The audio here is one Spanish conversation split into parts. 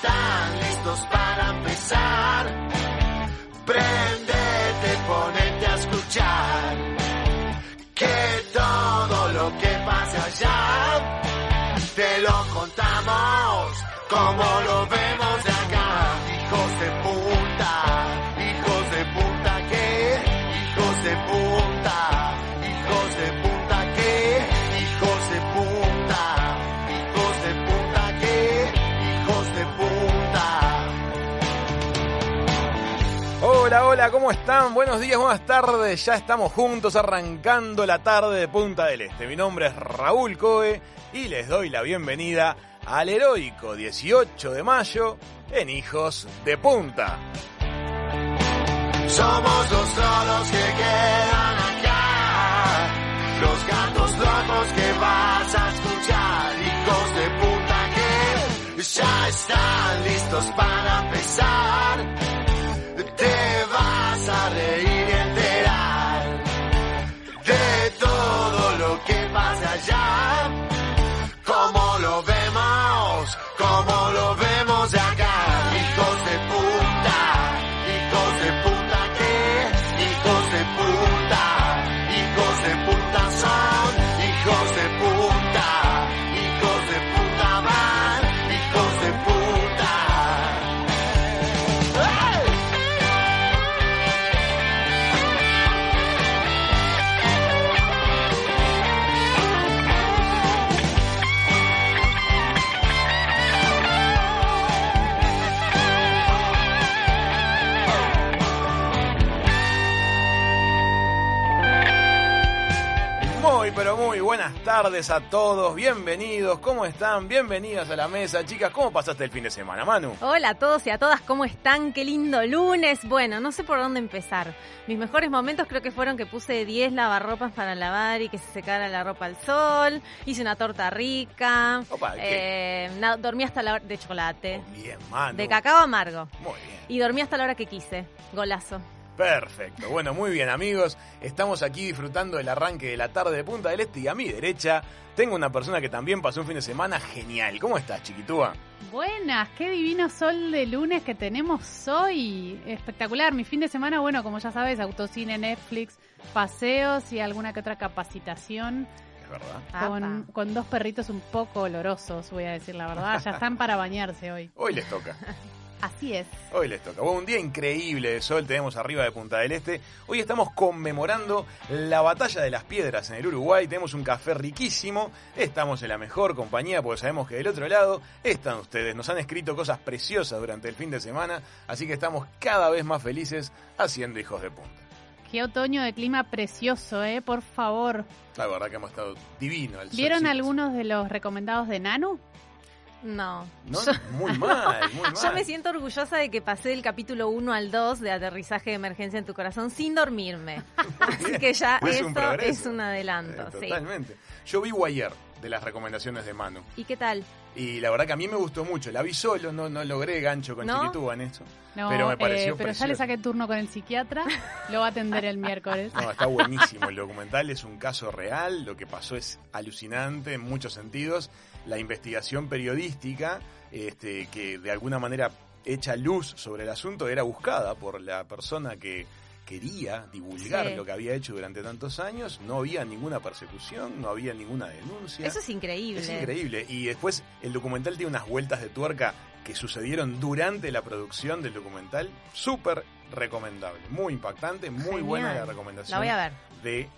Están Hola, ¿cómo están? Buenos días, buenas tardes. Ya estamos juntos arrancando la tarde de Punta del Este. Mi nombre es Raúl Coe y les doy la bienvenida al heroico 18 de mayo en Hijos de Punta. Somos los solos que quedan acá, los gatos locos que vas a escuchar, hijos de puta que ya están listos para empezar. Te vas tardes a todos. Bienvenidos, ¿cómo están? Bienvenidas a la mesa. Chicas, ¿cómo pasaste el fin de semana, Manu? Hola a todos y a todas, ¿cómo están? Qué lindo lunes. Bueno, no sé por dónde empezar. Mis mejores momentos creo que fueron que puse 10 lavarropas para lavar y que se secara la ropa al sol. Hice una torta rica. Opa. Eh, dormí hasta la hora de chocolate. Bien, Manu. De cacao amargo. Muy bien. Y dormí hasta la hora que quise. Golazo. Perfecto. Bueno, muy bien amigos. Estamos aquí disfrutando del arranque de la tarde de Punta del Este y a mi derecha tengo una persona que también pasó un fin de semana genial. ¿Cómo estás, chiquitúa? Buenas, qué divino sol de lunes que tenemos hoy. Espectacular. Mi fin de semana, bueno, como ya sabes, autocine, Netflix, paseos y alguna que otra capacitación Es verdad. con, con dos perritos un poco olorosos, voy a decir la verdad. Ya están para bañarse hoy. Hoy les toca. Así es. Hoy les toca. Bueno, un día increíble de sol tenemos arriba de Punta del Este. Hoy estamos conmemorando la batalla de las piedras en el Uruguay. Tenemos un café riquísimo. Estamos en la mejor compañía porque sabemos que del otro lado están ustedes. Nos han escrito cosas preciosas durante el fin de semana. Así que estamos cada vez más felices haciendo hijos de punta. Qué otoño de clima precioso, ¿eh? Por favor. La verdad que hemos estado divino. el ¿Vieron algunos de los recomendados de Nanu? No. No, Yo, muy mal, muy mal. yo me siento orgullosa de que pasé del capítulo 1 al 2 de aterrizaje de emergencia en tu corazón sin dormirme. Así que ya Es un eso progreso. es un adelanto. Eh, sí. Totalmente. Yo vi Wire de las recomendaciones de Manu. ¿Y qué tal? Y la verdad que a mí me gustó mucho. La vi solo, no, no logré gancho con ¿No? Chiquitúa en eso. No, Pero me eh, pareció pero ya le saqué turno con el psiquiatra. Lo va a atender el miércoles. No, está buenísimo. El documental es un caso real. Lo que pasó es alucinante en muchos sentidos. La investigación periodística, este, que de alguna manera echa luz sobre el asunto, era buscada por la persona que quería divulgar Sí. lo que había hecho durante tantos años. No había ninguna persecución, no había ninguna denuncia. Eso es increíble. Es increíble. Y después el documental tiene unas vueltas de tuerca que sucedieron durante la producción del documental. Súper recomendable. Muy impactante, muy Genial. buena la recomendación La voy a ver. de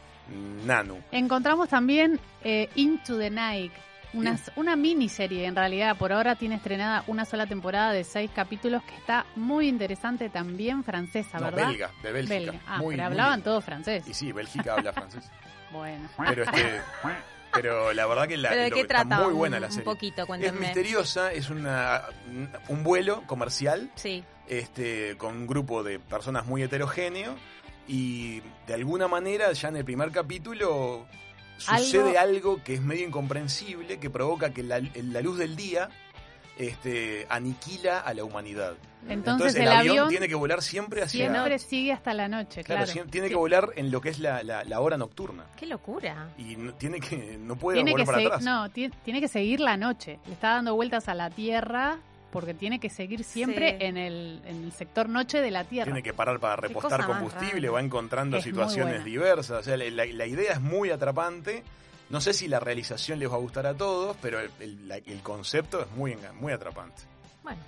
Nanu. Encontramos también eh, Into the Night, una, una miniserie en realidad. Por ahora tiene estrenada una sola temporada de seis capítulos que está muy interesante, también francesa, No, ¿verdad? belga, de Bélgica. Belga. Ah, Muy, pero muy hablaban lindo. todo francés. Y sí, Bélgica habla francés. Bueno. Pero este. Pero la verdad que la, ¿Pero de lo- qué está trata? muy buena un, la un serie. poquito, es cuéntenme. misteriosa, es una un vuelo comercial Sí. este, con un grupo de personas muy heterogéneo y de alguna manera ya en el primer capítulo sucede algo, que es medio incomprensible, que provoca que la, la luz del día este, aniquila a la humanidad. Entonces, el, el avión, avión tiene que volar siempre hacia... siempre sigue hasta la noche, Claro, claro. tiene Sí. que volar en lo que es la, la- la hora nocturna. Qué locura. Y no, tiene que, no puede Tiene que, para atrás. no, ti- tiene que seguir la noche. Le está dando vueltas a la Tierra porque tiene que seguir siempre Sí. en, el, en el sector noche de la Tierra. Tiene que parar para repostar combustible, va encontrando Es situaciones diversas. O sea, la, idea es muy atrapante. No sé si la realización les va a gustar a todos, pero el, el- la- el concepto es muy, muy atrapante. Bueno,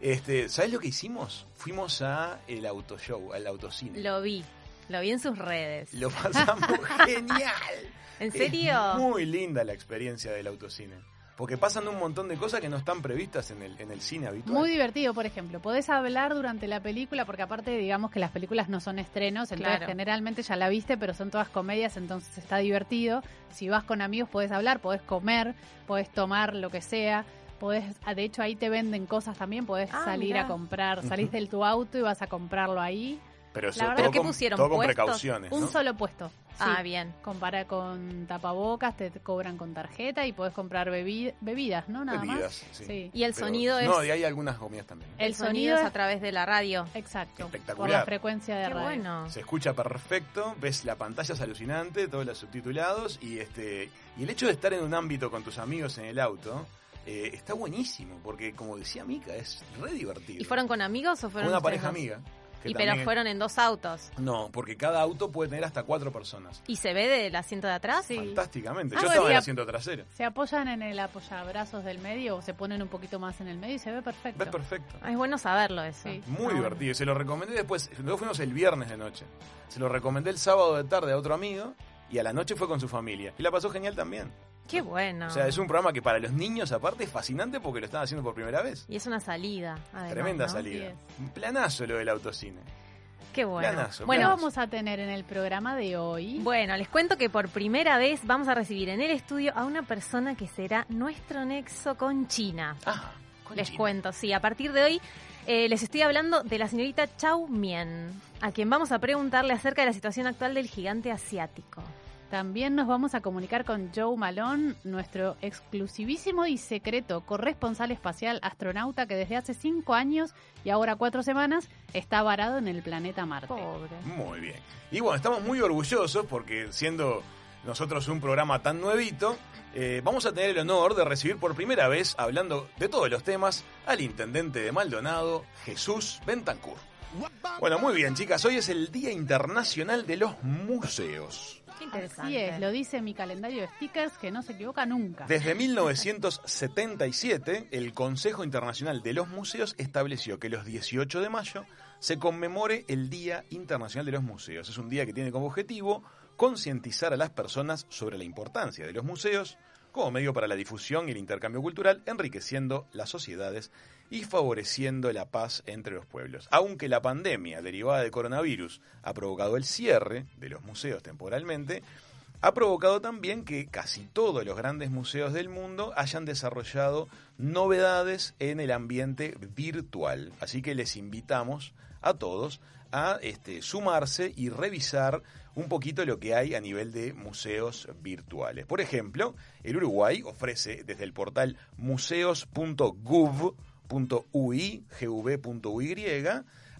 Este, ¿Sabes lo que hicimos? Fuimos a el autoshow, al autocine. lo vi. Lo vi en sus redes. Lo pasamos genial. ¿En serio? Es muy linda la experiencia del autocine. Porque pasan un montón de cosas que no están previstas en el, en el cine habitual. Muy divertido, por ejemplo. Podés hablar durante la película, porque aparte, digamos que las películas no son estrenos, entonces Claro. generalmente ya la viste, pero son todas comedias, entonces está divertido. Si vas con amigos, podés hablar, podés comer, podés tomar lo que sea. Podés, ah, de hecho, ahí te venden cosas también, podés Ah, salir mirá. a comprar, salís Ujú. de tu auto y vas a comprarlo ahí. Pero verdad todo, con, pusieron todo con puestos, precauciones. Un ¿no? solo puesto. Ah, bien. Compara con tapabocas, te cobran con tarjeta y podés comprar bebi- bebidas, ¿no? Nada Bebidas, más. sí. Sí. Y el Pero- sonido es- No, y hay algunas comidas también. El, El, sonido sonido es a través de la radio. exacto. Por Espectacular. la frecuencia de Qué radio. bueno. Se escucha perfecto, ves la pantalla es alucinante, todos los subtitulados y este y el hecho de estar en un ámbito con tus amigos en el auto eh, está buenísimo porque como decía Mika es re divertido. ¿Y fueron con amigos o Con fueron una ustedes pareja dos? amiga. Que Y también pero es- fueron en dos autos. No, porque cada auto puede tener hasta cuatro personas. ¿Y se ve del asiento de atrás? Sí. Fantásticamente. Ah, Yo bueno, estaba en el asiento trasero. Se apoyan en el apoyabrazos del medio o se ponen un poquito más en el medio y se ve perfecto. Ves perfecto. Ah, es bueno saberlo eso. Sí. Muy Ah, divertido. Se lo recomendé después. Luego fuimos el viernes de noche. Se lo recomendé el sábado de tarde a otro amigo y a la noche fue con su familia. Y la pasó genial también. Qué bueno. O sea, es un programa que para los niños aparte es fascinante porque lo están haciendo por primera vez. Y es una salida. además, Tremenda ¿no? salida. Un planazo lo del autocine. Qué bueno. Planazo, ¿Qué Bueno, vamos a tener en el programa de hoy? Bueno, les cuento que por primera vez vamos a recibir en el estudio a una persona que será nuestro nexo con China. Ah, con Les China. cuento, sí, a partir de hoy eh, les estoy hablando de la señorita Chao Mien, a quien vamos a preguntarle acerca de la situación actual del gigante asiático. También nos vamos a comunicar con Joe Malone, nuestro exclusivísimo y secreto corresponsal espacial astronauta que desde hace cinco años y ahora cuatro semanas está varado en el planeta Marte. Pobre. Muy bien. Y bueno, estamos muy orgullosos porque siendo nosotros un programa tan nuevito, eh, vamos a tener el honor de recibir por primera vez, hablando de todos los temas, al intendente de Maldonado, Jesús Bentancur. Bueno, muy bien, chicas. Hoy es el Día Internacional de los Museos. Qué interesante. Así es, lo dice mi calendario de stickers que no se equivoca nunca. Desde 1977, el Consejo Internacional de los Museos estableció que los 18 de mayo se conmemore el Día Internacional de los Museos. Es un día que tiene como objetivo concientizar a las personas sobre la importancia de los museos como medio para la difusión y el intercambio cultural, enriqueciendo las sociedades y favoreciendo la paz entre los pueblos. Aunque la pandemia derivada del coronavirus ha provocado el cierre de los museos temporalmente, ha provocado también que casi todos los grandes museos del mundo hayan desarrollado novedades en el ambiente virtual. Así que les invitamos a todos a este, sumarse y revisar un poquito lo que hay a nivel de museos virtuales. Por ejemplo, el Uruguay ofrece desde el portal museos.gov.ui, gv.uy,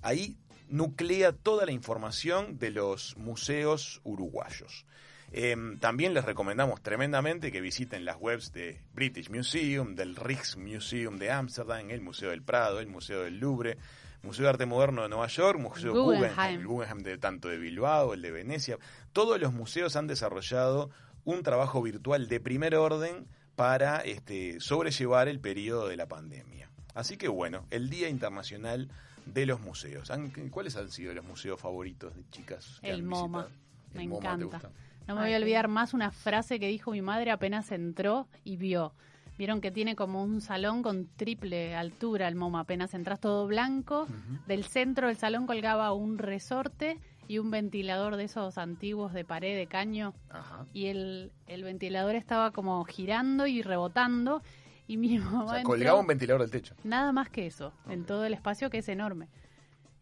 ahí nuclea toda la información de los museos uruguayos. Eh, también les recomendamos tremendamente que visiten las webs de British Museum, del Rijksmuseum de Ámsterdam, el Museo del Prado, el Museo del Louvre, Museo de Arte Moderno de Nueva York, Museo Guggenheim. Guggenheim, el Guggenheim de tanto de Bilbao, el de Venecia. Todos los museos han desarrollado un trabajo virtual de primer orden para este, sobrellevar el periodo de la pandemia. Así que bueno, el Día Internacional de los Museos. ¿Han- ¿Cuáles han sido los museos favoritos de chicas? que El han MoMA. visitado? Me ¿El MoMA te encanta. No me Ay, voy a olvidar más una frase que dijo mi madre apenas entró y vio. Vieron que tiene como un salón con triple altura el MoMA. Apenas entras todo blanco. Del centro del salón colgaba un resorte y un ventilador de esos antiguos de pared de caño. Ajá. Y el, el ventilador estaba como girando y rebotando. Y mi mamá O sea, colgaba un ventilador del techo. Nada más que eso, en todo el espacio que es enorme.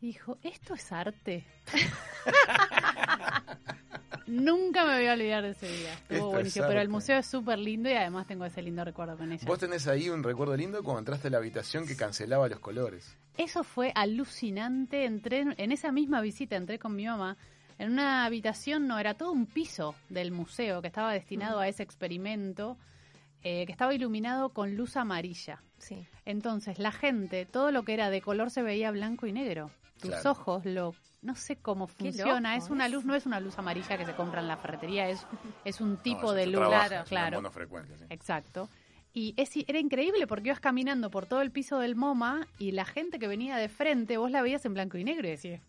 Dijo, ¿esto es arte? Nunca me voy a olvidar de ese día. Esto Estuvo es buenísimo. Pero el museo es súper lindo y además tengo ese lindo recuerdo con ella. Vos tenés ahí un recuerdo lindo cuando entraste a la habitación que cancelaba los colores. Eso fue alucinante. Entré en, en esa misma visita, entré con mi mamá en una habitación, no, era todo un piso del museo que estaba destinado a ese experimento, eh, que estaba iluminado con luz amarilla. Sí. Entonces, la gente, todo lo que era de color se veía blanco y negro. Tus Claro. ojos, lo no sé cómo funciona. loco es una luz, no es una luz amarilla que se compra en la ferretería, es, es un tipo No, de luz. trabaja, claro, claro. sí. Exacto. Y es, era increíble porque ibas caminando por todo el piso del MoMA y la gente que venía de frente, vos la veías en blanco y negro y decías,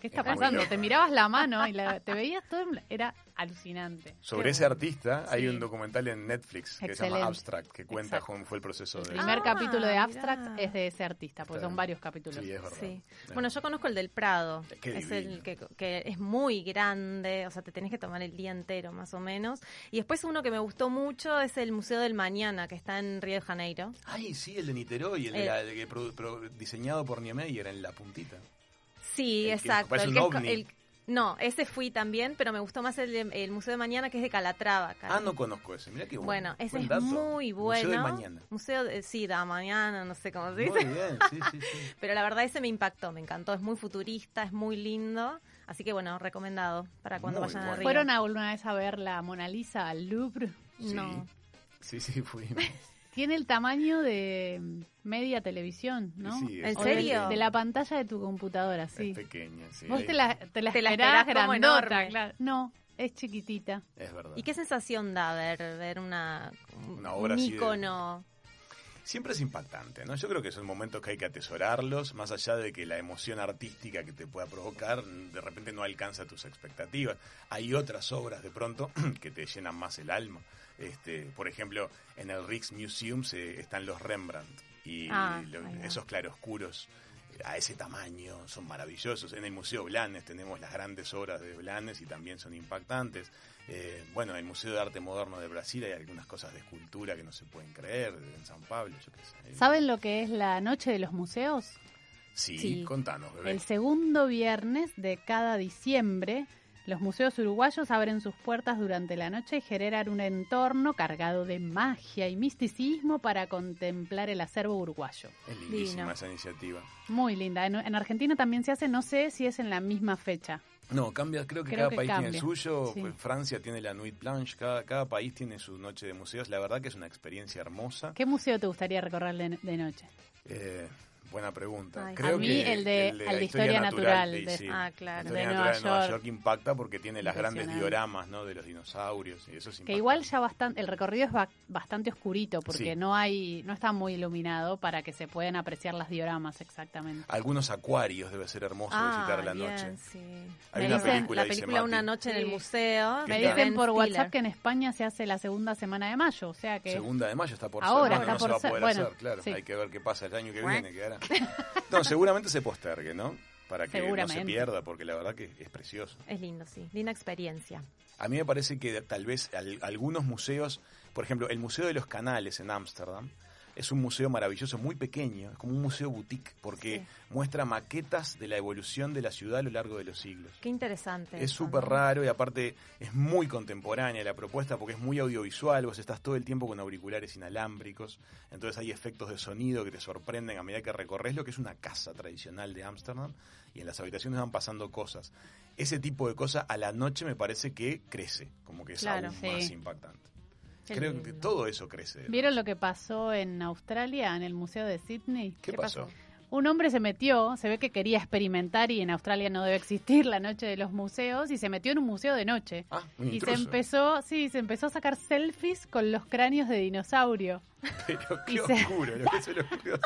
¿qué está Es pasando? Te mirabas la mano y la- te veías todo Era alucinante. Sobre Qué ese bueno. artista hay Sí. un documental en Netflix que se llama Abstract, que cuenta Exacto. cómo fue el proceso El de... primer Ah, capítulo de mirá. Abstract es de ese artista, porque Está son bien. varios capítulos. Sí, es verdad. Sí. Bueno, yo conozco el del Prado. Qué es divino. el que, que es muy grande, o sea, te tenés que tomar el día entero más o menos. Y después uno que me gustó mucho es el Museo del Mañana, que está en Río de Janeiro. Ay, sí, el de Niterói, el, de Eh. la- que pro- pro- diseñado por Niemeyer en la puntita. Sí, El exacto. el un que es el- no, ese fui también, pero me gustó más el, de- el Museo de Mañana, que es de Calatrava. acá. Ah, no conozco ese, mirá qué bueno. Bueno, ese Buen es dato. muy bueno. Museo de mañana. Museo de, sí, de mañana, no sé cómo se Muy dice. bien, sí, sí, sí. Pero la verdad ese me impactó, me encantó, es muy futurista, es muy lindo. Así que bueno, recomendado para cuando Muy vayan a bueno. Río. ¿Fueron alguna vez a ver la Mona Lisa al Louvre? Sí. No. Sí, sí, fuimos. Tiene el tamaño de media televisión, ¿no? Sí, ¿En de- serio? De, la pantalla de tu computadora, sí. Es pequeña, sí. Vos te la, te la Te la esperás esperás como grandota, enorme. claro. No, es chiquitita. Es verdad. ¿Y qué sensación da ver, ver una, Una obra un ícono? Siempre es impactante, ¿no? Yo creo que son momentos que hay que atesorarlos, más allá de que la emoción artística que te pueda provocar de repente no alcanza tus expectativas. Hay otras obras de pronto que te llenan más el alma. Este, por ejemplo, en el Rijksmuseum se, están los Rembrandt y Ah, lo- esos claroscuros eh, a ese tamaño son maravillosos. En el Museo Blanes tenemos las grandes obras de Blanes y también son impactantes. Eh, bueno, en el Museo de Arte Moderno de Brasil hay algunas cosas de escultura que no se pueden creer, en San Pablo, yo qué sé. ¿Saben lo que es la noche de los museos? Sí, Sí. contanos, bebé. El segundo viernes de cada diciembre, los museos uruguayos abren sus puertas durante la noche y generan un entorno cargado de magia y misticismo para contemplar el acervo uruguayo. Es lindísima Divino. esa iniciativa. Muy linda. En, en Argentina también se hace, no sé si es en la misma fecha. No, cambia, creo que Creo cada que país tiene el suyo. sí. pues, Francia tiene la Nuit Blanche, cada, cada país tiene su noche de museos. La verdad que es una experiencia hermosa. ¿Qué museo te gustaría recorrer de, de noche? Eh, buena pregunta. Ay, Creo a mí que el de- la Historia Natural de- de- sí, Ah, la claro. historia de natural de Nueva Nueva York. York impacta porque tiene las grandes dioramas ¿no? de los dinosaurios y eso es Que igual ya bastante, el recorrido es ba- bastante oscurito porque Sí. no hay, no está muy iluminado para que se puedan apreciar las dioramas exactamente. Algunos acuarios debe ser hermoso Ah, visitar a la bien, noche. sí. Hay Me una dicen- película, la dice película Una noche en el museo. ¿Qué Me dicen por Stiller. WhatsApp que en España se hace la segunda semana de mayo, o sea que Segunda de mayo está por Ahora ser. Bueno, está no por se va a ser, poder bueno, hacer, claro. sí. Hay que ver qué pasa el año que viene. quedará. No, seguramente se postergue, ¿no? Para que no se pierda, porque la verdad que es precioso. Es lindo, sí. Linda experiencia. A mí me parece que tal vez al- algunos museos, por ejemplo, el Museo de los Canales en Ámsterdam, es un museo maravilloso, muy pequeño, es como un museo boutique, porque Sí. muestra maquetas de la evolución de la ciudad a lo largo de los siglos. Qué interesante. Es súper raro y aparte es muy contemporánea la propuesta porque es muy audiovisual, vos estás todo el tiempo con auriculares inalámbricos, entonces hay efectos de sonido que te sorprenden a medida que recorres lo que es una casa tradicional de Ámsterdam y en las habitaciones van pasando cosas. Ese tipo de cosas a la noche me parece que crece, como que es Claro, aún sí. más impactante. Creo que todo eso crece. ¿Vieron lo que pasó en Australia, en el Museo de Sydney? ¿Qué, ¿Qué pasó? pasó? Un hombre se metió, se ve que quería experimentar y en Australia no debe existir la noche de los museos y se metió en un museo de noche. Ah, un Y se empezó, sí, se empezó a sacar selfies con los cráneos de dinosaurio. Pero qué y se- oscuro lo que se le ocurrió.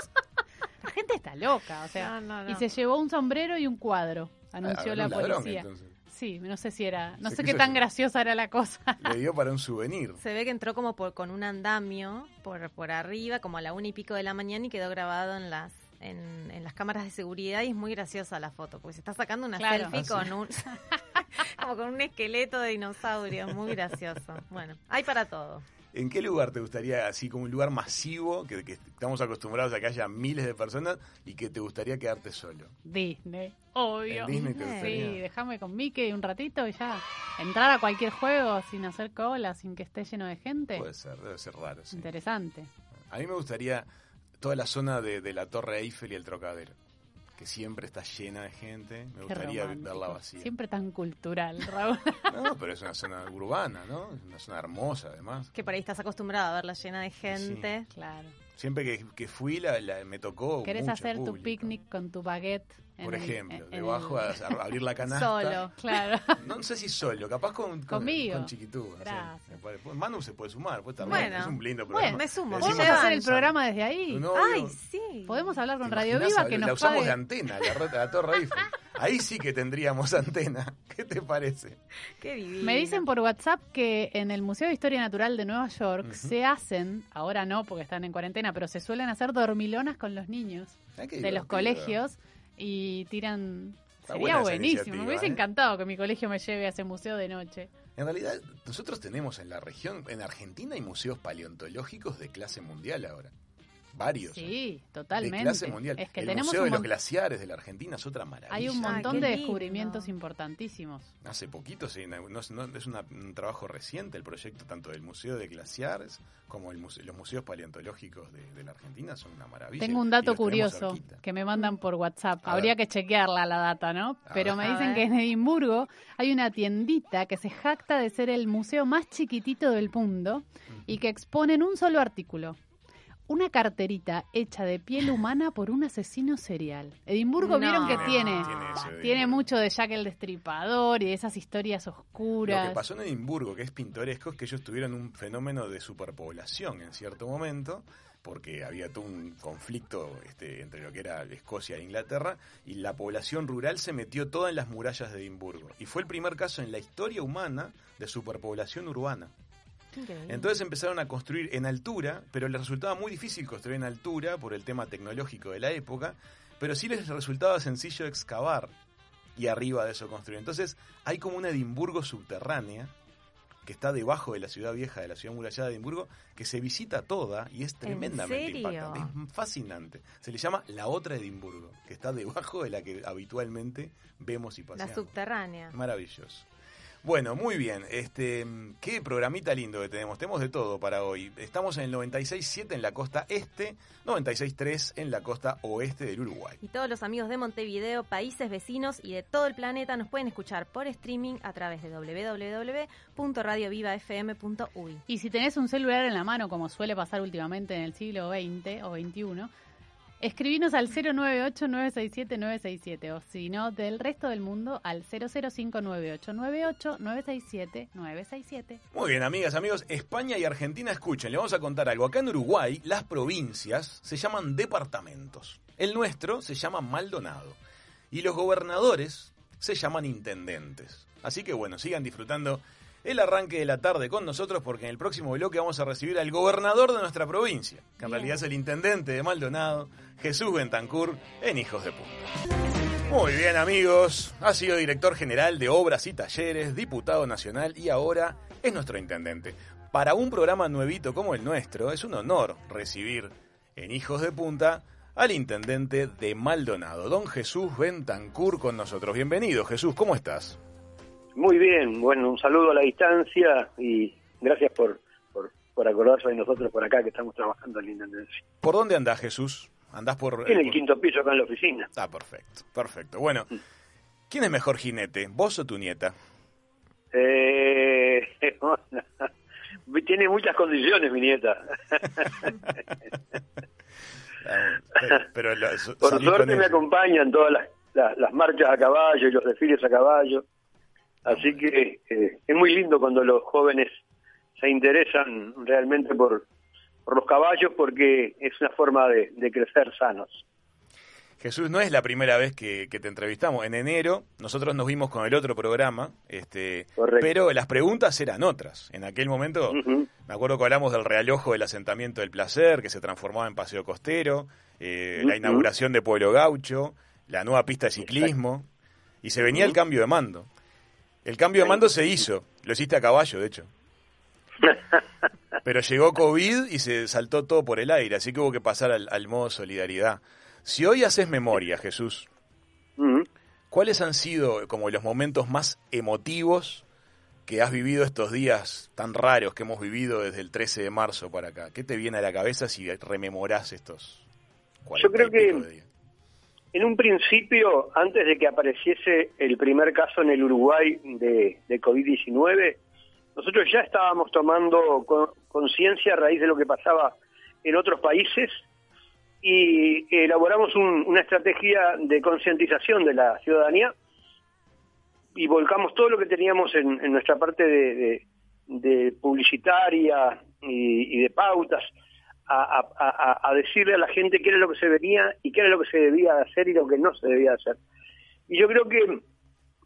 La gente está loca, o sea. No, no, no. Y se llevó un sombrero y un cuadro, anunció Ah, la un ladrón, policía. entonces. Sí, no sé si era, no Se sé qué tan graciosa era la cosa. Le dio para un souvenir. Se ve que entró como por, con un andamio por, por arriba, como a la una y pico de la mañana y quedó grabado en las en, en las cámaras de seguridad y es muy graciosa la foto, porque se está sacando una Claro. selfie Ah, sí. con un como con un esqueleto de dinosaurio, muy gracioso. Bueno, hay para todo. ¿En qué lugar te gustaría, así como un lugar masivo, que, que estamos acostumbrados a que haya miles de personas y que te gustaría quedarte solo? Disney, obvio. En Disney te Sí, déjame con Mickey un ratito y ya. Entrar a cualquier juego sin hacer cola, sin que esté lleno de gente. Puede ser, debe ser raro. sí. Interesante. A mí me gustaría toda la zona de, de la Torre Eiffel y el Trocadero, que siempre está llena de gente. Me Qué gustaría romántico. verla vacía. Siempre tan cultural, Raúl. No, pero es una zona urbana, ¿no? Es una zona hermosa, además. Que por ahí estás acostumbrado a verla llena de gente. claro. Siempre que, que fui, la, la- me tocó. ¿Querés mucho hacer tu picnic con tu baguette? Por ejemplo, en- en debajo el- a, abrir la canasta. Solo, claro. No sé si solo, capaz con, con, Conmigo. con chiquitú. Manu se puede sumar, puede estar Bueno. bien, es un lindo Bueno, programa. me sumo. Podemos hacer el programa desde ahí. Sí. Podemos hablar con ¿te Radio? Viva que La nos usamos pague. de antena, la, la Torre Eiffel. Ahí sí que tendríamos antena. ¿Qué te parece? Qué divino. Me dicen por WhatsApp que en el Museo de Historia Natural de Nueva York se hacen, ahora no porque están en cuarentena, pero se suelen hacer dormilonas con los niños Ah, de los colegios y tiran... Está Sería buenísimo, me hubiese ¿eh? encantado que mi colegio me lleve a ese museo de noche. En realidad, nosotros tenemos en la región, en Argentina hay museos paleontológicos de clase mundial ahora. Varios. ¿eh? Sí, De totalmente. clase mundial. Es que el tenemos Museo un de los Glaciares de la Argentina es otra maravilla. hay un montón de lindo. descubrimientos importantísimos. Hace poquito, sí, no, no- no- es una- un trabajo reciente el proyecto tanto del Museo de Glaciares como el muse- los museos paleontológicos de, de la Argentina son una maravilla. Tengo un dato curioso que me mandan por WhatsApp. A Habría ver. que chequearla la data, ¿no? A Pero ver. me dicen que en Edimburgo hay una tiendita que se jacta de ser el museo más chiquitito del mundo y que expone en un solo artículo. Una carterita hecha de piel humana por un asesino serial. Edimburgo No. vieron que Tiene- tiene, tiene eso mucho de Jack el Destripador y de esas historias Lo oscuras. que pasó en Edimburgo, que es pintoresco, es que ellos tuvieron un fenómeno de superpoblación en cierto momento, porque había todo un conflicto este, entre lo que era Escocia e Inglaterra, y la población rural se metió toda en las murallas de Edimburgo. Y fue el primer caso en la historia humana de superpoblación urbana. Increíble. Entonces empezaron a construir en altura, pero les resultaba muy difícil construir en altura por el tema tecnológico de la época, pero sí les resultaba sencillo excavar y arriba de eso construir. Entonces hay como una Edimburgo subterránea que está debajo de la ciudad vieja, de la ciudad murallada de Edimburgo, que se visita toda y es tremendamente impactante. Es fascinante. Se le llama la otra Edimburgo, que está debajo de la que habitualmente vemos y La paseamos. subterránea. Maravilloso. Bueno, muy bien. Este, qué programita lindo que tenemos. Tenemos de todo para hoy. Estamos en el 96.7 en la costa este, 96.3 en la costa oeste del Uruguay. Y todos los amigos de Montevideo, países vecinos y de todo el planeta nos pueden escuchar por streaming a través de www.radiovivafm.uy. Y si tenés un celular en la mano, como suele pasar últimamente en el siglo XX o XXI, escribinos al 098-967-967 o si no, del resto del mundo al 0059898-967-967. Muy bien, amigas, amigos, España y Argentina escuchen, le vamos a contar algo. Acá en Uruguay, las provincias se llaman departamentos. El nuestro se llama Maldonado. Y los gobernadores se llaman intendentes. Así que bueno, sigan disfrutando el arranque de la tarde con nosotros porque en el próximo bloque vamos a recibir al gobernador de nuestra provincia, que en Bien. realidad es el intendente de Maldonado, Jesús Bentancur, en Hijos de Punta. Muy bien amigos, ha sido director general de obras y talleres, diputado nacional y ahora es nuestro intendente. Para un programa nuevito como el nuestro es un honor recibir en Hijos de Punta al intendente de Maldonado, don Jesús Bentancur con nosotros. Bienvenido Jesús, ¿cómo estás? Muy bien, bueno, un saludo a la distancia y gracias por, por, por acordarse de nosotros por acá que estamos trabajando en la Intendencia. ¿Por dónde andás Jesús? ¿Andás por...? En el por- quinto piso acá en la oficina. Ah, perfecto, perfecto. Bueno, ¿quién es mejor jinete, vos o tu nieta? Eh, tiene muchas condiciones mi nieta. Pero, pero lo- Por suerte me acompañan todas las, las, las marchas a caballo y los desfiles a caballo. Así que eh, es muy lindo cuando los jóvenes se interesan realmente por, por los caballos porque es una forma de, de crecer sanos. Jesús, no es la primera vez que, que te entrevistamos. En enero nosotros nos vimos con el otro programa, este, Correcto. pero las preguntas eran otras. En aquel momento, me acuerdo que hablamos del realojo del asentamiento del placer, que se transformaba en paseo costero, eh, la inauguración de Pueblo Gaucho, la nueva pista de ciclismo, y se venía el cambio de mando. El cambio de mando se hizo, lo hiciste a caballo, de hecho. Pero llegó COVID y se saltó todo por el aire, así que hubo que pasar al, al modo solidaridad. Si hoy haces memoria, Jesús. ¿cuáles han sido como los momentos más emotivos que has vivido estos días tan raros que hemos vivido desde el 13 de marzo para acá? ¿Qué te viene a la cabeza si rememorás estos 40 Yo creo que- días? En un principio, antes de que apareciese el primer caso en el Uruguay de, de COVID-19, nosotros ya estábamos tomando co- conciencia a raíz de lo que pasaba en otros países y elaboramos un- una estrategia de concientización de la ciudadanía y volcamos todo lo que teníamos en, nuestra parte de, publicitaria y de pautas a, decirle a la gente qué era lo que se venía y qué era lo que se debía de hacer y lo que no se debía de hacer. Y yo creo que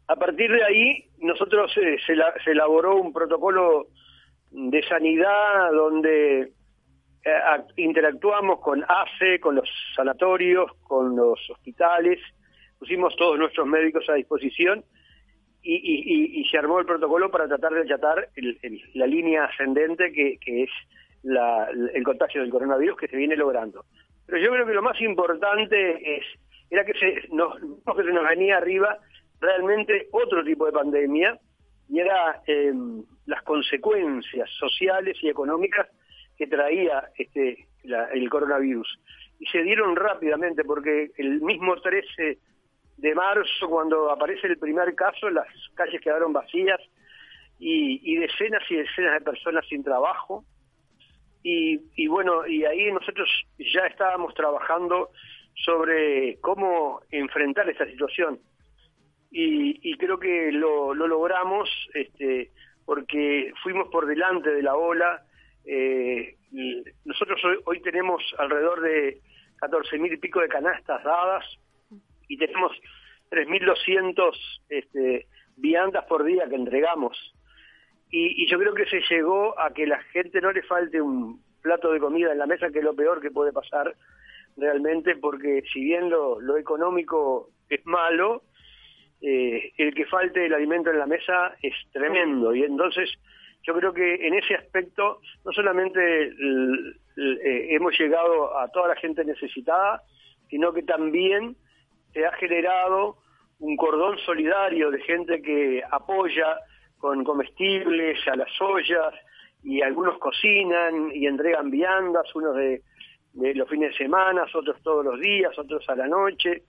a partir de ahí nosotros eh, se, la- se elaboró un protocolo de sanidad donde eh, interactuamos con ACE, con los sanatorios, con los hospitales, pusimos todos nuestros médicos a disposición y, se armó el protocolo para tratar de achatar el- la línea ascendente que es la- el contagio del coronavirus que se viene logrando. Pero yo creo que lo más importante es era que se nos, que venía arriba realmente otro tipo de pandemia y era eh, las consecuencias sociales y económicas que traía este la- el coronavirus y se dieron rápidamente porque el mismo 13 de marzo cuando aparece el primer caso las calles quedaron vacías y decenas y decenas de personas sin trabajo y, y bueno y ahí nosotros ya estábamos trabajando sobre cómo enfrentar esta situación. Y, y creo que lo, lo logramos este porque fuimos por delante de la ola. Eh, y nosotros hoy, hoy tenemos alrededor de 14 mil y pico de canastas dadas y tenemos 3.200 este, viandas por día que entregamos y, y yo creo que se llegó a que la gente no le falte un plato de comida en la mesa, que es lo peor que puede pasar realmente, porque si bien lo, lo económico es malo, eh, el que falte el alimento en la mesa es tremendo. Y entonces yo creo que en ese aspecto no solamente eh, hemos llegado a toda la gente necesitada, sino que también se ha generado un cordón solidario de gente que apoya con comestibles a las ollas y algunos cocinan y entregan viandas, unos de, de los fines de semana, otros todos los días, otros a la noche.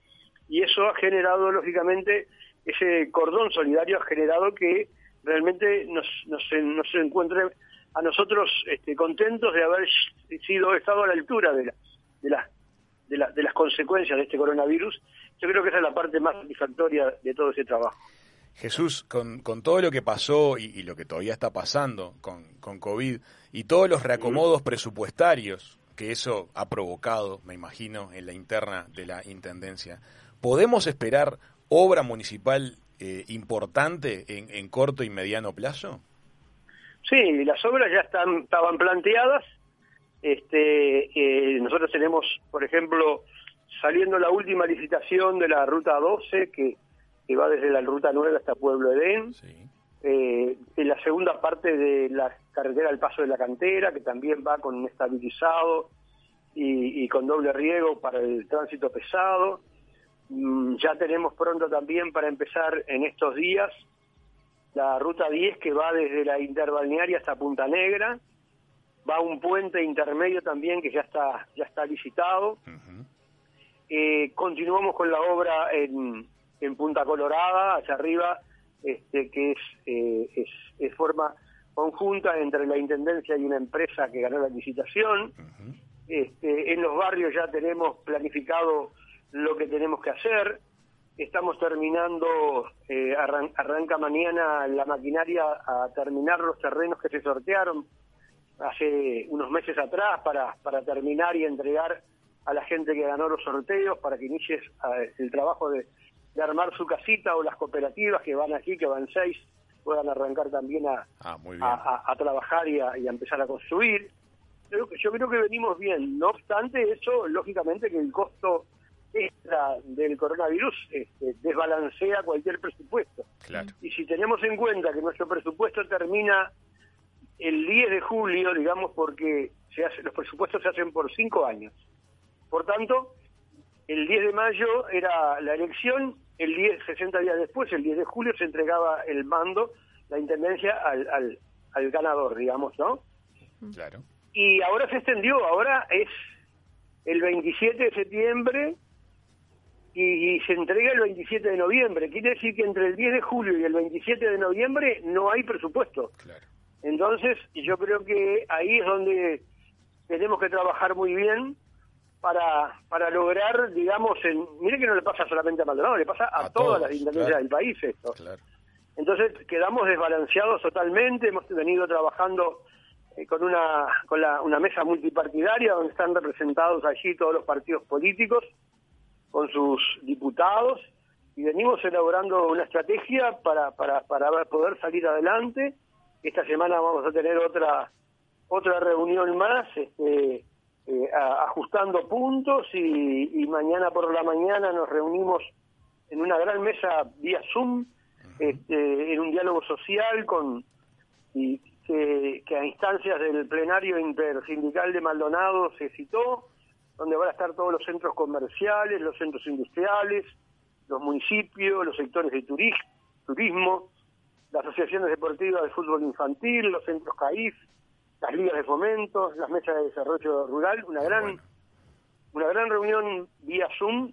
Y eso ha generado lógicamente ese cordón solidario ha generado que realmente nos nos, nos encuentre a nosotros este, contentos de haber sido estado a la altura de la, de la de, la- de las consecuencias de este coronavirus. Yo creo que esa es la parte más satisfactoria de todo ese trabajo Jesús, con, con todo lo que pasó y, lo que todavía está pasando con, con COVID y todos los reacomodos presupuestarios que eso ha provocado, me imagino, en la interna de la Intendencia, ¿podemos esperar obra municipal eh, importante en, en corto y mediano plazo? Sí, las obras ya están estaban planteadas. Este, eh, nosotros tenemos, por ejemplo, saliendo la última licitación de la ruta 12 que, que va desde la ruta 9 hasta Pueblo Edén. Sí. Eh, en la segunda parte de la carretera del Paso de la Cantera, que también va con un estabilizado y, y con doble riego para el tránsito pesado. Mm, ya tenemos pronto también para empezar en estos días la ruta 10 que va desde la interbalnearia hasta Punta Negra. Va un puente intermedio también que ya está ya está licitado. Eh, continuamos con la obra en, en Punta Colorada, hacia arriba, este, que es, eh, es, es forma conjunta entre la Intendencia y una empresa que ganó la licitación. Este, en los barrios ya tenemos planificado lo que tenemos que hacer. Estamos terminando, eh, arran- arranca mañana la maquinaria a terminar los terrenos que se sortearon hace unos meses atrás para, para terminar y entregar a la gente que ganó los sorteos para que inicies eh, el trabajo de, de armar su casita o las cooperativas que van aquí, que van seis, puedan arrancar también a, Ah, a, a- a trabajar y a, y a empezar a construir. Que, yo creo que venimos bien. No obstante, eso, lógicamente, que el costo extra del coronavirus este, desbalancea cualquier presupuesto. Claro. Y si tenemos en cuenta que nuestro presupuesto termina el 10 de julio, digamos, porque se hace, los presupuestos se hacen por cinco años. Por tanto, el 10 de mayo era la elección, el 10, 60 días después, el 10 de julio, se entregaba el mando, la intendencia, al, al, al ganador, digamos, ¿no? Claro. Y ahora se extendió, ahora es el 27 de septiembre y, y se entrega el 27 de noviembre. Quiere decir que entre el 10 de julio y el 27 de noviembre no hay presupuesto. Claro. Entonces, yo creo que ahí es donde tenemos que trabajar muy bien para para lograr, digamos, en, mire que no le pasa solamente a Maldonado, le pasa a, A todas todos, las intendencias claro. del país esto. Claro. Entonces quedamos desbalanceados totalmente, hemos venido trabajando eh, con una con la- una mesa multipartidaria donde están representados allí todos los partidos políticos con sus diputados y venimos elaborando una estrategia para, para, para poder salir adelante. Esta semana vamos a tener otra otra reunión más, este, eh, a- ajustando puntos y, y mañana por la mañana nos reunimos en una gran mesa vía Zoom, este, en un diálogo social con y que, que a instancias del plenario intersindical de Maldonado se citó, donde van a estar todos los centros comerciales, los centros industriales, los municipios, los sectores de turis- turismo, las asociaciones deportivas de fútbol infantil, los centros CAIF, las ligas de fomento, las mesas de desarrollo rural, una gran Bueno. una gran reunión vía Zoom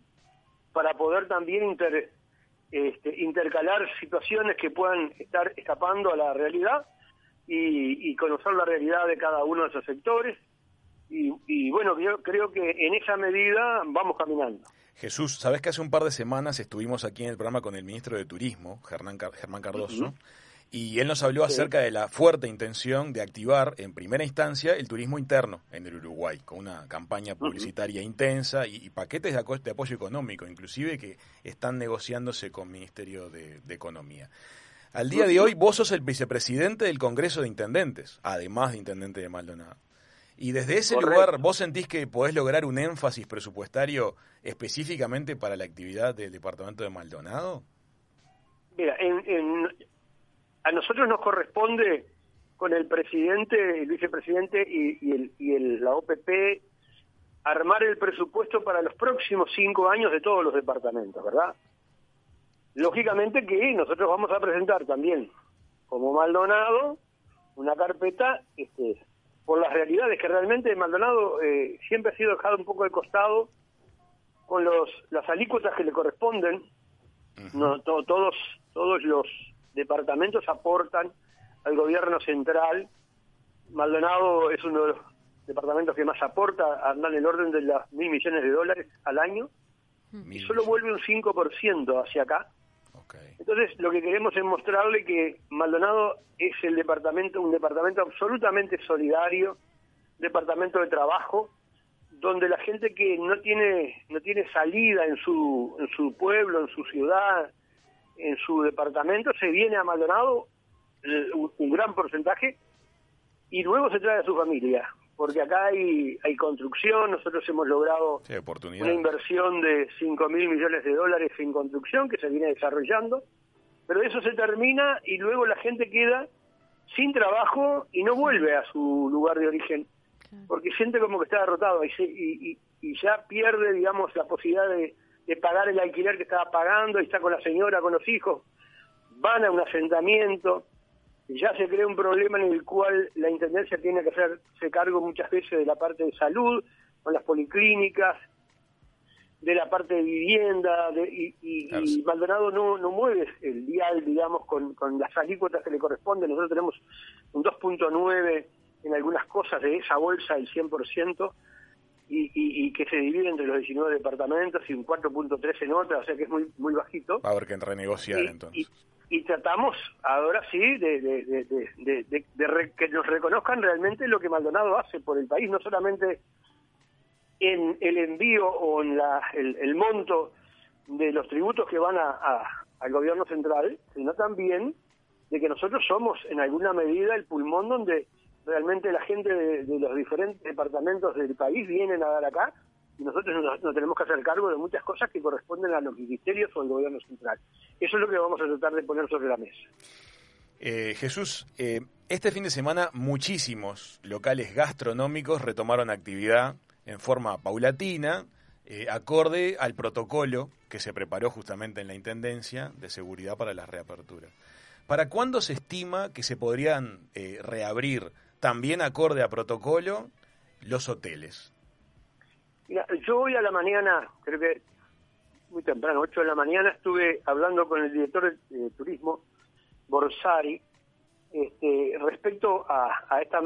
para poder también inter- este, intercalar situaciones que puedan estar escapando a la realidad y, y conocer la realidad de cada uno de esos sectores. Y, y bueno, yo creo que en esa medida vamos caminando. Jesús, sabes que hace un par de semanas estuvimos aquí en el programa con el ministro de Turismo, Germán, Car- Germán Cardoso. Y él nos habló acerca de la fuerte intención de activar en primera instancia el turismo interno en el Uruguay, con una campaña publicitaria intensa y, y paquetes de, apoyo económico, inclusive que están negociándose con Ministerio de, de Economía. Al día de hoy, vos sos el vicepresidente del Congreso de Intendentes, además de intendente de Maldonado. Y desde ese Correcto. lugar, ¿vos sentís que podés lograr un énfasis presupuestario específicamente para la actividad del departamento de Maldonado? Mira, en, en- a nosotros nos corresponde con el presidente, el vicepresidente y, y el, y el- la OPP armar el presupuesto para los próximos cinco años de todos los departamentos, ¿verdad? Lógicamente que nosotros vamos a presentar también, como Maldonado, una carpeta este, por las realidades que realmente Maldonado eh, siempre ha sido dejado un poco de costado con los las alícuotas que le corresponden no to- todos todos los departamentos aportan al gobierno central. Maldonado es uno de los departamentos que más aporta anda en el orden de las mil millones de dólares al año y Mil solo vuelve un 5% hacia acá. Entonces lo que queremos es mostrarle que Maldonado es el departamento un departamento absolutamente solidario departamento de trabajo donde la gente que no tiene no tiene salida en su en su pueblo en su ciudad en su departamento se viene a Maldonado eh, un, un gran porcentaje y luego se trae a su familia porque acá hay hay construcción nosotros hemos logrado Sí, una inversión de 5 mil millones de dólares en construcción que se viene desarrollando, pero eso se termina y luego la gente queda sin trabajo y no vuelve a su lugar de origen, porque siente como que está derrotado y, se- y, y- y ya pierde, digamos, la posibilidad de, de pagar el alquiler que estaba pagando y está con la señora, con los hijos, van a un asentamiento, y ya se crea un problema en el cual la Intendencia tiene que hacerse cargo muchas veces de la parte de salud, con las policlínicas, de la parte de vivienda, de- y, y- Claro, y. Maldonado no, no mueve el dial, digamos, con, con las alícuotas que le corresponden. Nosotros tenemos un 2.9 en algunas cosas de esa bolsa, el 100%, y, y, y que se divide entre los 19 departamentos y un 4.3 en otras, o sea que es muy, muy bajito Va a haber que renegociar y, entonces. y- tratamos ahora sí de, de- de- de- de- de- de re- que nos reconozcan realmente lo que Maldonado hace por el país, no solamente en el envío o en la, el, el monto de los tributos que van a, a- al gobierno central, sino también de que nosotros somos en alguna medida el pulmón donde realmente la gente de, los diferentes departamentos del país vienen a dar acá y nosotros nos, nos tenemos que hacer cargo de muchas cosas que corresponden a los ministerios o al gobierno central. Eso es lo que vamos a tratar de poner sobre la mesa. Eh, Jesús, eh, este fin de semana muchísimos locales gastronómicos retomaron actividad en forma paulatina, eh, acorde al protocolo que se preparó justamente en la Intendencia de Seguridad para la reapertura. ¿Para cuándo se estima que se podrían eh, reabrir, también acorde a protocolo, los hoteles? Yo hoy a la mañana, creo que muy temprano, 8 de la mañana, estuve hablando con el director de turismo, Borsari, este, respecto a, a esta,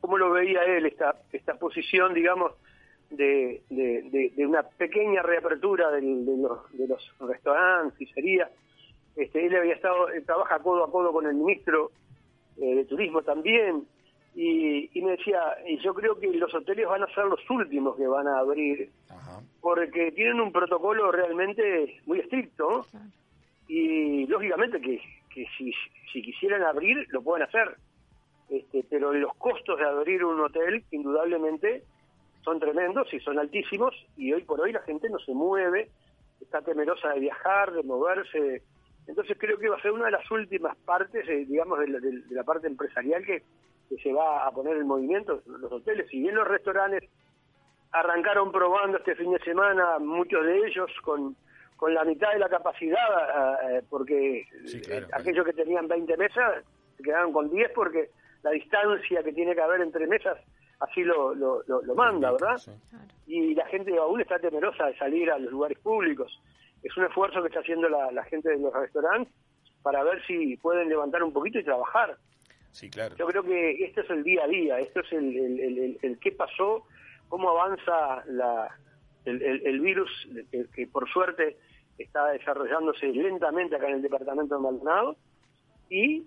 cómo lo veía él, esta, esta posición, digamos, de, de, una pequeña reapertura de, los, de los restaurantes, pizzerías. Este, él había estado, trabaja codo a codo con el ministro eh, de Turismo también, y, y me decía, y yo creo que los hoteles van a ser los últimos que van a abrir, Ajá. porque tienen un protocolo realmente muy estricto, y lógicamente que, que si, si quisieran abrir, lo pueden hacer. Este, pero los costos de abrir un hotel, indudablemente, son tremendos y son altísimos, y hoy por hoy la gente no se mueve, está temerosa de viajar, de moverse. Entonces creo que va a ser una de las últimas partes, eh, digamos, de la, de- de la parte empresarial que, que se va a poner en movimiento, los hoteles. Si bien los restaurantes arrancaron probando este fin de semana, muchos de ellos con, con la mitad de la capacidad, eh, porque Sí, claro, eh, aquellos que tenían 20 mesas se quedaron con 10 porque la distancia que tiene que haber entre mesas así lo, lo, lo- lo manda, ¿verdad? Sí. y la gente aún está temerosa de salir a los lugares públicos. Es un esfuerzo que está haciendo la, la gente de los restaurantes para ver si pueden levantar un poquito y trabajar. Sí, claro. Yo creo que esto es el día a día, esto es el, el, el- el- el qué pasó, cómo avanza la, el, virus, que, que por suerte está desarrollándose lentamente acá en el departamento de Maldonado, y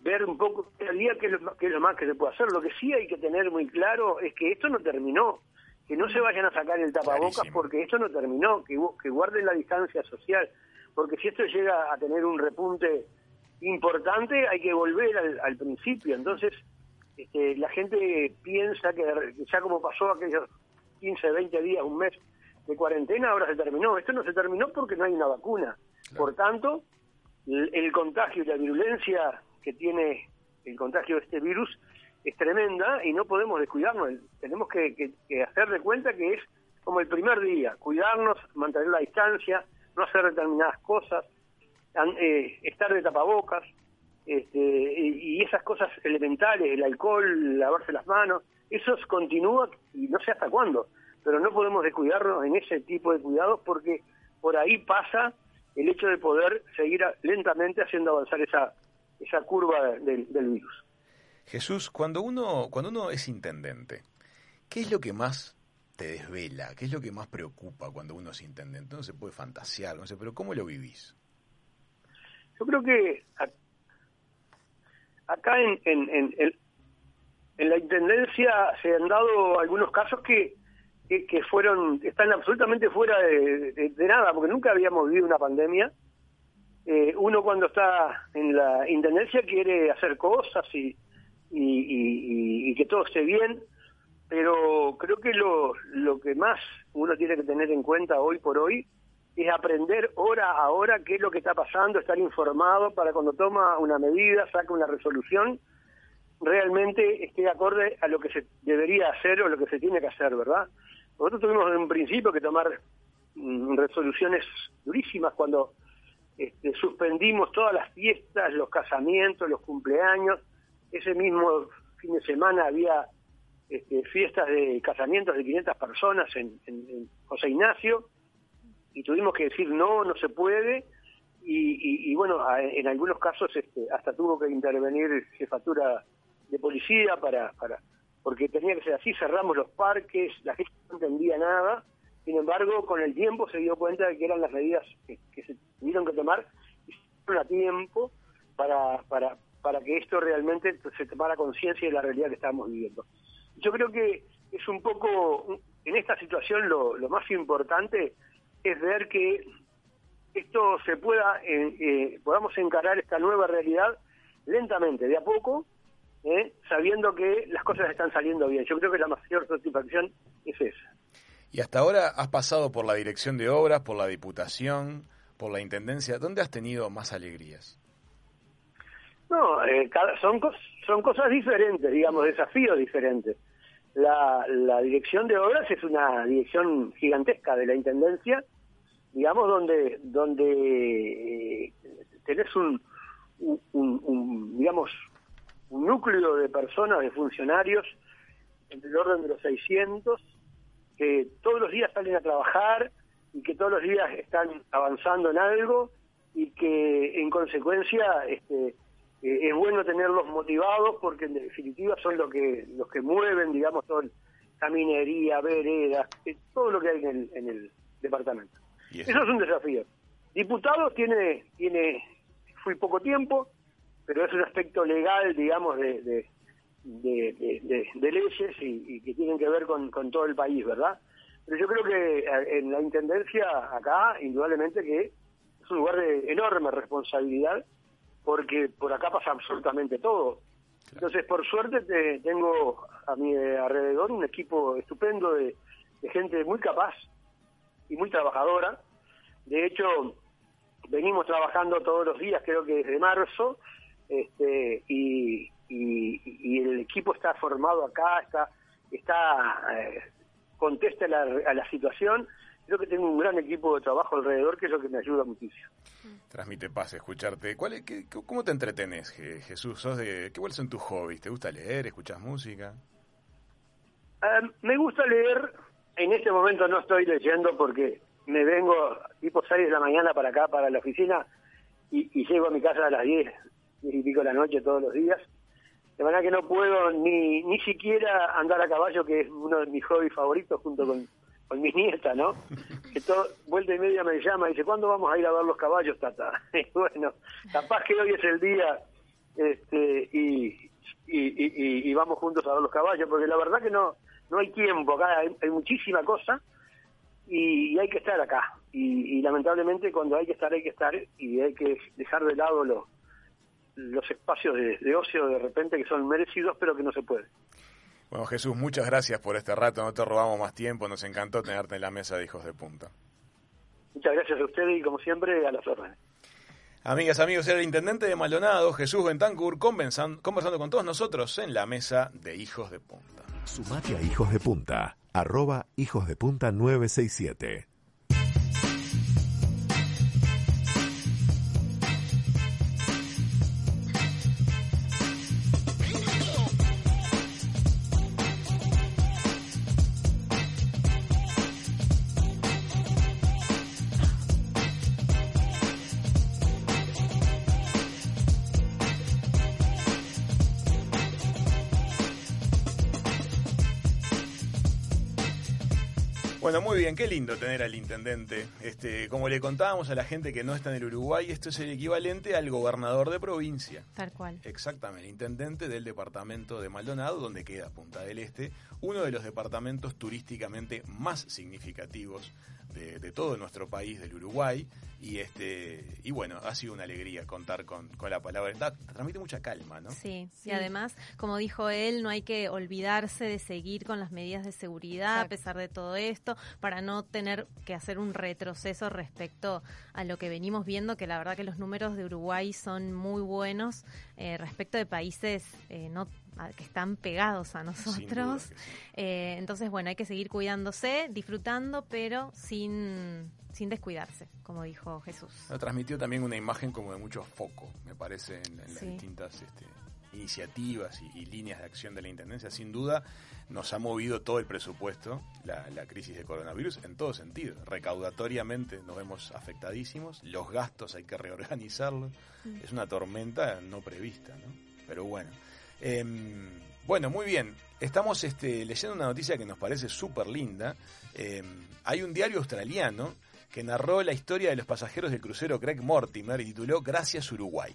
ver un poco el día qué es, lo, más- qué es lo más que se puede hacer. Lo que sí hay que tener muy claro es que esto no terminó, que no se vayan a sacar el tapabocas Clarísimo. porque esto no terminó, que, que guarden la distancia social, porque si esto llega a tener un repunte importante, hay que volver al, al principio. Entonces, este, la gente piensa que ya como pasó aquellos 15, 20 días, un mes de cuarentena, ahora se terminó. Esto no se terminó porque no hay una vacuna. Por tanto, el, el contagio y la virulencia que tiene el contagio de este virus es tremenda y no podemos descuidarnos. Tenemos que, hacer de cuenta que es como el primer día, cuidarnos, mantener la distancia, no hacer determinadas cosas, eh, estar de tapabocas, este, y, esas cosas elementales, el alcohol, lavarse las manos, eso continúa y no sé hasta cuándo, pero no podemos descuidarnos en ese tipo de cuidados porque por ahí pasa el hecho de poder seguir lentamente haciendo avanzar esa, esa curva del virus. Jesús, cuando uno, cuando uno es intendente, ¿qué es lo que más te desvela? ¿Qué es lo que más preocupa cuando uno es intendente? No se puede fantasear, no sé, pero ¿cómo lo vivís? Yo creo que acá en, en, en, la Intendencia se han dado algunos casos que, que, fueron están absolutamente fuera de, de- de nada, porque nunca habíamos vivido una pandemia. Eh, uno cuando está en la Intendencia quiere hacer cosas y, y, y- que todo esté bien, pero creo que lo, lo que más uno tiene que tener en cuenta hoy por hoy es aprender hora a hora qué es lo que está pasando, estar informado para cuando toma una medida, saca una resolución, realmente esté acorde a lo que se debería hacer o lo que se tiene que hacer, ¿verdad? Nosotros tuvimos en un principio que tomar mm, resoluciones durísimas cuando este, suspendimos todas las fiestas, los casamientos, los cumpleaños. Ese mismo fin de semana había este, fiestas de casamientos de 500 personas en, José Ignacio y tuvimos que decir no, no se puede. Y, bueno, en algunos casos este, hasta tuvo que intervenir jefatura de policía para, para porque tenía que ser así, cerramos los parques, la gente no entendía nada, sin embargo, con el tiempo se dio cuenta de que eran las medidas que, se tuvieron que tomar y se a tiempo para, para que esto realmente se tomara conciencia de la realidad que estábamos viviendo. Yo creo que es un poco, en esta situación lo, lo más importante es ver que esto se pueda, eh, eh, podamos encarar esta nueva realidad lentamente, de a poco, eh, sabiendo que las cosas están saliendo bien. Yo creo que la mayor satisfacción es esa. Y hasta ahora has pasado por la dirección de obras, por la diputación, por la intendencia. ¿Dónde has tenido más alegrías? No, eh, son, son cosas diferentes, digamos, desafíos diferentes. La, la dirección de obras es una dirección gigantesca de la Intendencia, digamos, donde, donde eh, tenés un, un, un- digamos, un núcleo de personas, de funcionarios, entre el orden de los 600, que todos los días salen a trabajar y que todos los días están avanzando en algo y que en consecuencia este, eh, es bueno tenerlos motivados porque en definitiva son lo que los que mueven digamos todo la minería, veredas, eh, todo lo que hay en el, en el departamento. Eso- es un desafío. Diputado tiene tiene fui poco tiempo, pero es un aspecto legal, digamos, de, de, de, de- de- de leyes y, y que tienen que ver con, con todo el país, ¿verdad? Pero yo creo que eh, en la Intendencia acá, indudablemente que es un lugar de enorme responsabilidad, porque por acá pasa absolutamente todo. Entonces, por suerte, te- tengo a mi alrededor un equipo estupendo de, de gente muy capaz y muy trabajadora. De hecho, venimos trabajando todos los días, creo que desde marzo, este, y, y- y el equipo está formado acá, está, está eh, contesta la, a la situación. Creo que tengo un gran equipo de trabajo alrededor, que es lo que me ayuda muchísimo. Transmite paz escucharte. ¿Cuál es, qué- ¿Cómo te entretenés, Je- Jesús? ¿Sos de, ¿Qué cuáles son tus hobbies? ¿Te gusta leer? ¿Escuchas música? Eh, me gusta leer, en este momento no estoy leyendo porque me vengo tipo 6 de la mañana para acá, para la oficina, y, y llego a mi casa a las 10, 10 y pico de la noche todos los días. De manera que no puedo ni, ni siquiera andar a caballo, que es uno de mis hobbies favoritos, junto con, con mis nietas, ¿no? Que todo, vuelta y media me llama y dice, ¿cuándo vamos a ir a ver los caballos, tata? Y bueno, capaz que hoy es el día este, y, y, y, y- vamos juntos a ver los caballos, porque la verdad que no, no hay tiempo, acá hay, muchísima cosa y, hay que estar acá. Y, y lamentablemente cuando hay que estar, hay que estar y hay que dejar de lado los los espacios de, de ocio de repente que son merecidos, pero que no se puede. Bueno, Jesús, muchas gracias por este rato. No te robamos más tiempo. Nos encantó tenerte en la mesa de Hijos de Punta. Muchas gracias a ustedes y como siempre a las órdenes. Amigas, amigos, era el intendente de Maldonado, Jesús Bentancur, conversando, conversando con todos nosotros en la mesa de Hijos de Punta. Sumate a Hijos de Punta, arroba Hijos de Punta 967. Bueno, muy bien, qué lindo tener al intendente. Este, como le contábamos a la gente que no está en el Uruguay, esto es el equivalente al gobernador de provincia. Tal cual. Exactamente, intendente del departamento de Maldonado, donde queda Punta del Este, uno de los departamentos turísticamente más significativos de, de todo nuestro país, del Uruguay. Y este y bueno, ha sido una alegría contar con, con la palabra. Da- transmite mucha calma, ¿no? Sí, Sí. y además, como dijo él, no hay que olvidarse de seguir con las medidas de seguridad a pesar de todo esto, para no tener que hacer un retroceso respecto a lo que venimos viendo, que la verdad que los números de Uruguay son muy buenos eh, respecto de países eh, no que están pegados a nosotros. Eh, entonces, bueno, hay que seguir cuidándose, disfrutando, pero sin, sin descuidarse, como dijo Jesús. No, transmitió también una imagen como de mucho foco, me parece, en, en las Sí. distintas este, iniciativas y, y líneas de acción de la Intendencia. Sin duda, nos ha movido todo el presupuesto, la, la crisis de coronavirus, en todo sentido. Recaudatoriamente nos vemos afectadísimos, los gastos hay que reorganizarlos. Es una tormenta no prevista, ¿no? Pero bueno. Em, bueno, muy bien. Estamos este, leyendo una noticia que nos parece súper linda. Em, hay un diario australiano que narró la historia de los pasajeros del crucero Craig Mortimer y tituló Gracias Uruguay.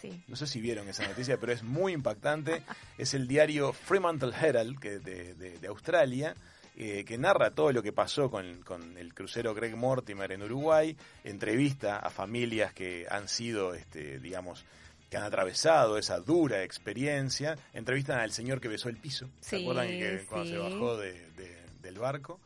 Sí. No sé si vieron esa noticia, pero es muy impactante. Es el diario Fremantle Herald que de, de- de Australia eh, que narra todo lo que pasó con, con el crucero Greg Mortimer en Uruguay, entrevista a familias que han sido, este, digamos, que han atravesado esa dura experiencia, entrevistan al señor que besó el piso, ¿se Sí, acuerdan? Que cuando se bajó de- de- del barco.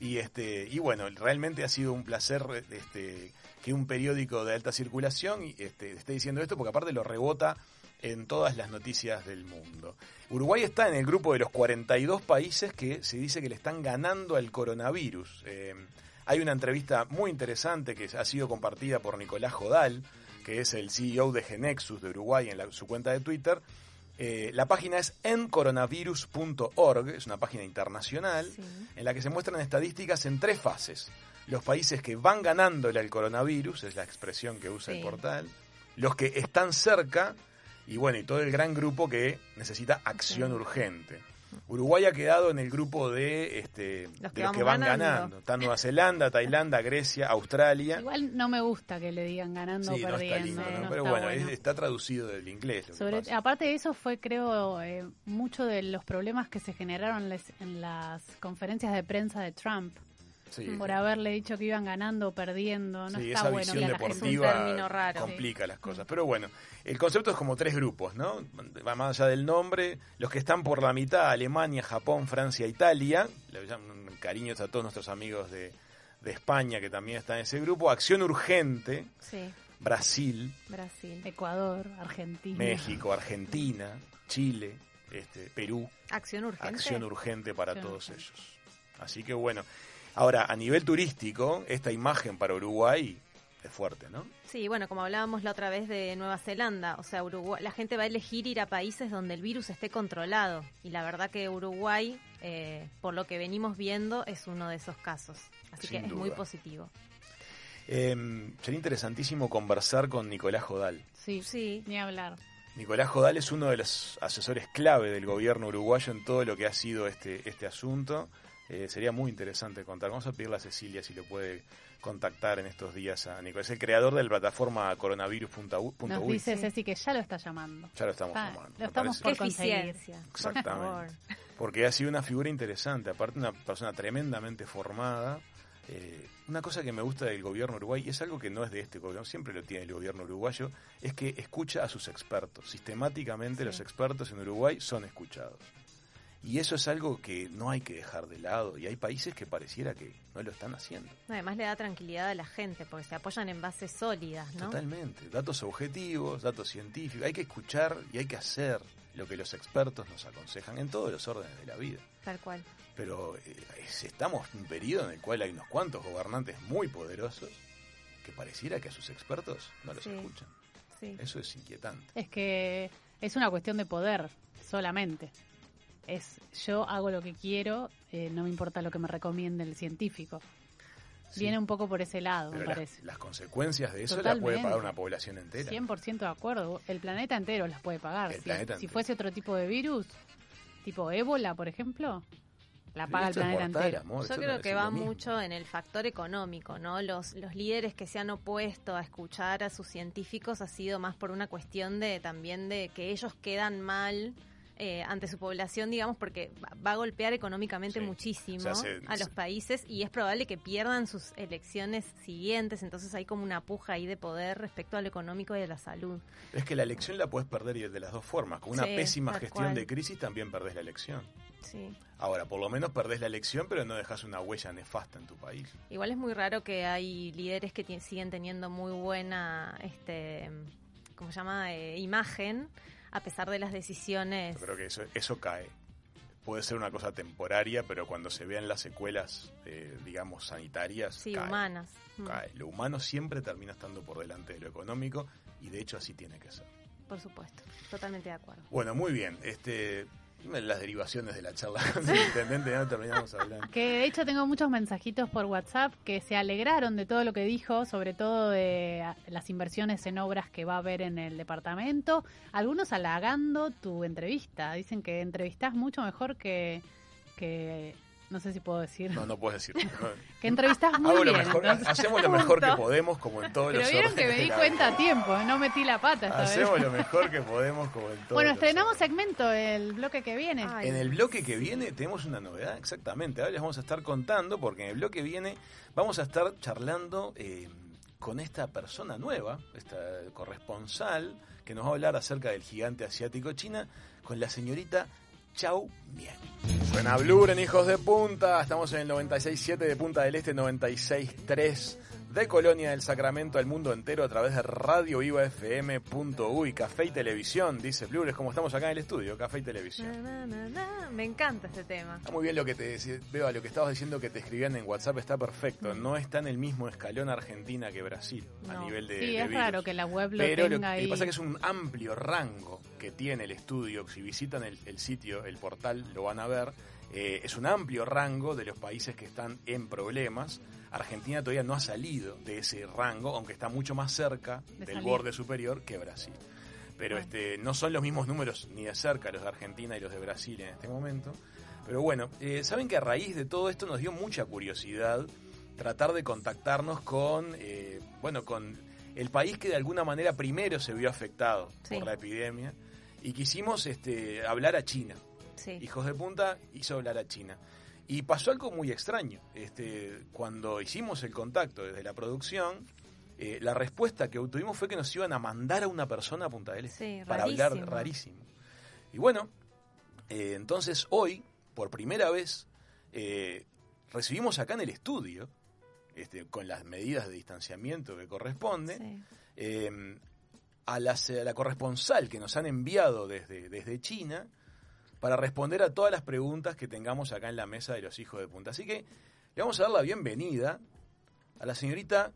Y este y bueno, realmente ha sido un placer este, que un periódico de alta circulación y, este, esté diciendo esto, porque aparte lo rebota en todas las noticias del mundo. Uruguay está en el grupo de los 42 países que se dice que le están ganando al coronavirus. Eh, hay una entrevista muy interesante que ha sido compartida por Nicolás Jodal, que es el CEO de Genexus de Uruguay en la- su cuenta de Twitter. Eh, la página es encoronavirus.org, es una página internacional Sí. en la que se muestran estadísticas en tres fases. Los países que van ganándole al coronavirus, es la expresión que usa Sí. el portal, los que están cerca y bueno, y todo el gran grupo que necesita acción Sí. urgente. Uruguay ha quedado en el grupo de, este, Los de que los que van ganando. ganando. Está Nueva Zelanda, Tailandia, Grecia, Australia. Igual no me gusta que le digan ganando Sí, o no está perdiendo. lindo, ¿no? no pero está bueno, bueno. es- está traducido del inglés. Sobre, aparte de eso fue, creo, eh, mucho de los problemas que se generaron les- en las conferencias de prensa de Trump Sí, por haberle dicho que iban ganando o perdiendo. No Sí, está esa bueno visión deportiva Es un término raro. complica las cosas. Pero bueno, el concepto es como tres grupos, ¿no? Va más allá del nombre, los que están por la mitad, Alemania, Japón, Francia, Italia. Le llaman cariños a todos nuestros amigos de, de España que también están en ese grupo. Acción urgente, Brasil, Brasil. Ecuador, Argentina. México, Argentina, Chile, este, Perú. Acción urgente. Acción urgente para Acción todos urgente. ellos. Así que bueno. Ahora, a nivel turístico, esta imagen para Uruguay es fuerte, ¿no? Sí, bueno, como hablábamos la otra vez de Nueva Zelanda, o sea, Uruguay, la gente va a elegir ir a países donde el virus esté controlado. Y la verdad que Uruguay, eh, por lo que venimos viendo, es uno de esos casos. Así Sin que es muy positivo. Eh, sería interesantísimo conversar con Nicolás Jodal. Sí, Sí, ni hablar. Nicolás Jodal es uno de los asesores clave del gobierno uruguayo en todo lo que ha sido este, este asunto. Eh, sería muy interesante contar. Vamos a pedirle a Cecilia si lo puede contactar en estos días a Nicolás. Es el creador de la plataforma coronavirus.uy. Nos dice Ceci que ya lo está llamando. Ya lo estamos Ah, llamando. lo estamos por conseguir. Por. Exactamente. Porque ha sido una figura interesante, aparte una persona tremendamente formada. Eh, una cosa que me gusta del gobierno uruguay, y es algo que no es de este gobierno, siempre lo tiene el gobierno uruguayo, es que escucha a sus expertos. Sistemáticamente Sí. los expertos en Uruguay son escuchados. Y eso es algo que no hay que dejar de lado, y hay países que pareciera que no lo están haciendo. Además le da tranquilidad a la gente porque se apoyan en bases sólidas, ¿no? Totalmente. Datos objetivos, datos científicos. Hay que escuchar y hay que hacer lo que los expertos nos aconsejan en todos los órdenes de la vida. Tal cual. Pero eh, es- estamos en un periodo en el cual hay unos cuantos gobernantes muy poderosos que pareciera que a sus expertos no los Sí. escuchan. Sí. Eso es inquietante. Es que es una cuestión de poder solamente. Es yo hago lo que quiero, eh, no me importa lo que me recomiende el científico. Sí, Viene un poco por ese lado, pero me las, parece. las consecuencias de eso las puede pagar una población entera. 100% de acuerdo. El planeta entero las puede pagar. El Si, planeta si entero. fuese otro tipo de virus, tipo ébola, por ejemplo, la paga el planeta mortal, entero. amor, Yo creo no que va mucho en el factor económico, ¿no? Los, los líderes que se han opuesto a escuchar a sus científicos ha sido más por una cuestión de también de que ellos quedan mal eh, ante su población, digamos, porque va- a golpear económicamente Sí. muchísimo O sea, se- a los países y es probable que pierdan sus elecciones siguientes, entonces hay como una puja ahí de poder respecto a lo económico y de la salud. Es que la elección la puedes perder y de las dos formas. Con una Sí, pésima gestión cual. de crisis también perdés la elección. Sí. Ahora, por lo menos perdés la elección, pero no dejas una huella nefasta en tu país. Igual es muy raro que hay líderes que siguen teniendo muy buena, este, ¿cómo se llama? Eh, imagen, a pesar de las decisiones. Yo creo que eso, eso cae. Puede ser una cosa temporaria, pero cuando se vean las secuelas, eh, digamos, sanitarias, Sí, cae, humanas. Mm, cae. Lo humano siempre termina estando por delante de lo económico y de hecho así tiene que ser. Por supuesto, totalmente de acuerdo. Bueno, muy bien. Este, las derivaciones de la charla con intendente ya terminamos hablando. Que de hecho tengo muchos mensajitos por WhatsApp que se alegraron de todo lo que dijo, sobre todo de las inversiones en obras que va a haber en el departamento. Algunos halagando tu entrevista. Dicen que entrevistás mucho mejor que, que no sé si puedo decir, No, no puedes decir. Que entrevistás muy Hago lo bien. mejor- entonces- hacemos lo mejor que podemos, como en todos Pero los vieron que me di cuenta a tiempo, no metí la pata esta vez. Hacemos lo mejor que podemos, como en todos Bueno, los estrenamos segmento el bloque que viene. Ay, En el bloque que viene tenemos una novedad, exactamente. Ahora les vamos a estar contando, porque en el bloque que viene vamos a estar charlando eh, con esta persona nueva, esta corresponsal, que nos va a hablar acerca del gigante asiático China, con la señorita Chao Mien. Suena Bluren, hijos de punta. Estamos en el 96.7 de Punta del Este, 96.3 de Colonia del Sacramento al mundo entero a través de Radio Viva FM.uy, Café y Televisión, dice Blures, como estamos acá en el estudio, Café y Televisión. na, na, na, na. Me encanta este tema. Está muy bien lo que te decía, Beba, lo que estabas diciendo que te escribían en WhatsApp está perfecto. No está en el mismo escalón Argentina que Brasil a nivel de sí, de es virus. raro que la web lo Pero lo, tenga lo ahí. que pasa es que es un amplio rango que tiene el estudio. Si visitan el, el sitio, el portal, lo van a ver. Eh, es un amplio rango de los países que están en problemas. Argentina todavía no ha salido de ese rango, aunque está mucho más cerca De del salir. borde superior que Brasil. Pero Bueno. este, no son los mismos números ni de cerca los de Argentina y los de Brasil en este momento. Pero bueno, eh, saben que a raíz de todo esto nos dio mucha curiosidad tratar de contactarnos con, eh, bueno, con el país que de alguna manera primero se vio afectado Sí. por la epidemia y quisimos este, hablar a China. Sí. Hijos de Punta hizo hablar a China. Y pasó algo muy extraño. Este, cuando hicimos el contacto desde la producción, eh, la respuesta que obtuvimos fue que nos iban a mandar a una persona a Punta del Este Sí, para rarísimo. hablar rarísimo. Y bueno, eh, entonces hoy, por primera vez, eh, recibimos acá en el estudio, este, con las medidas de distanciamiento que corresponde, Sí. eh, a, la, a la corresponsal que nos han enviado desde, desde China para responder a todas las preguntas que tengamos acá en la mesa de los hijos de punta. Así que le vamos a dar la bienvenida a la señorita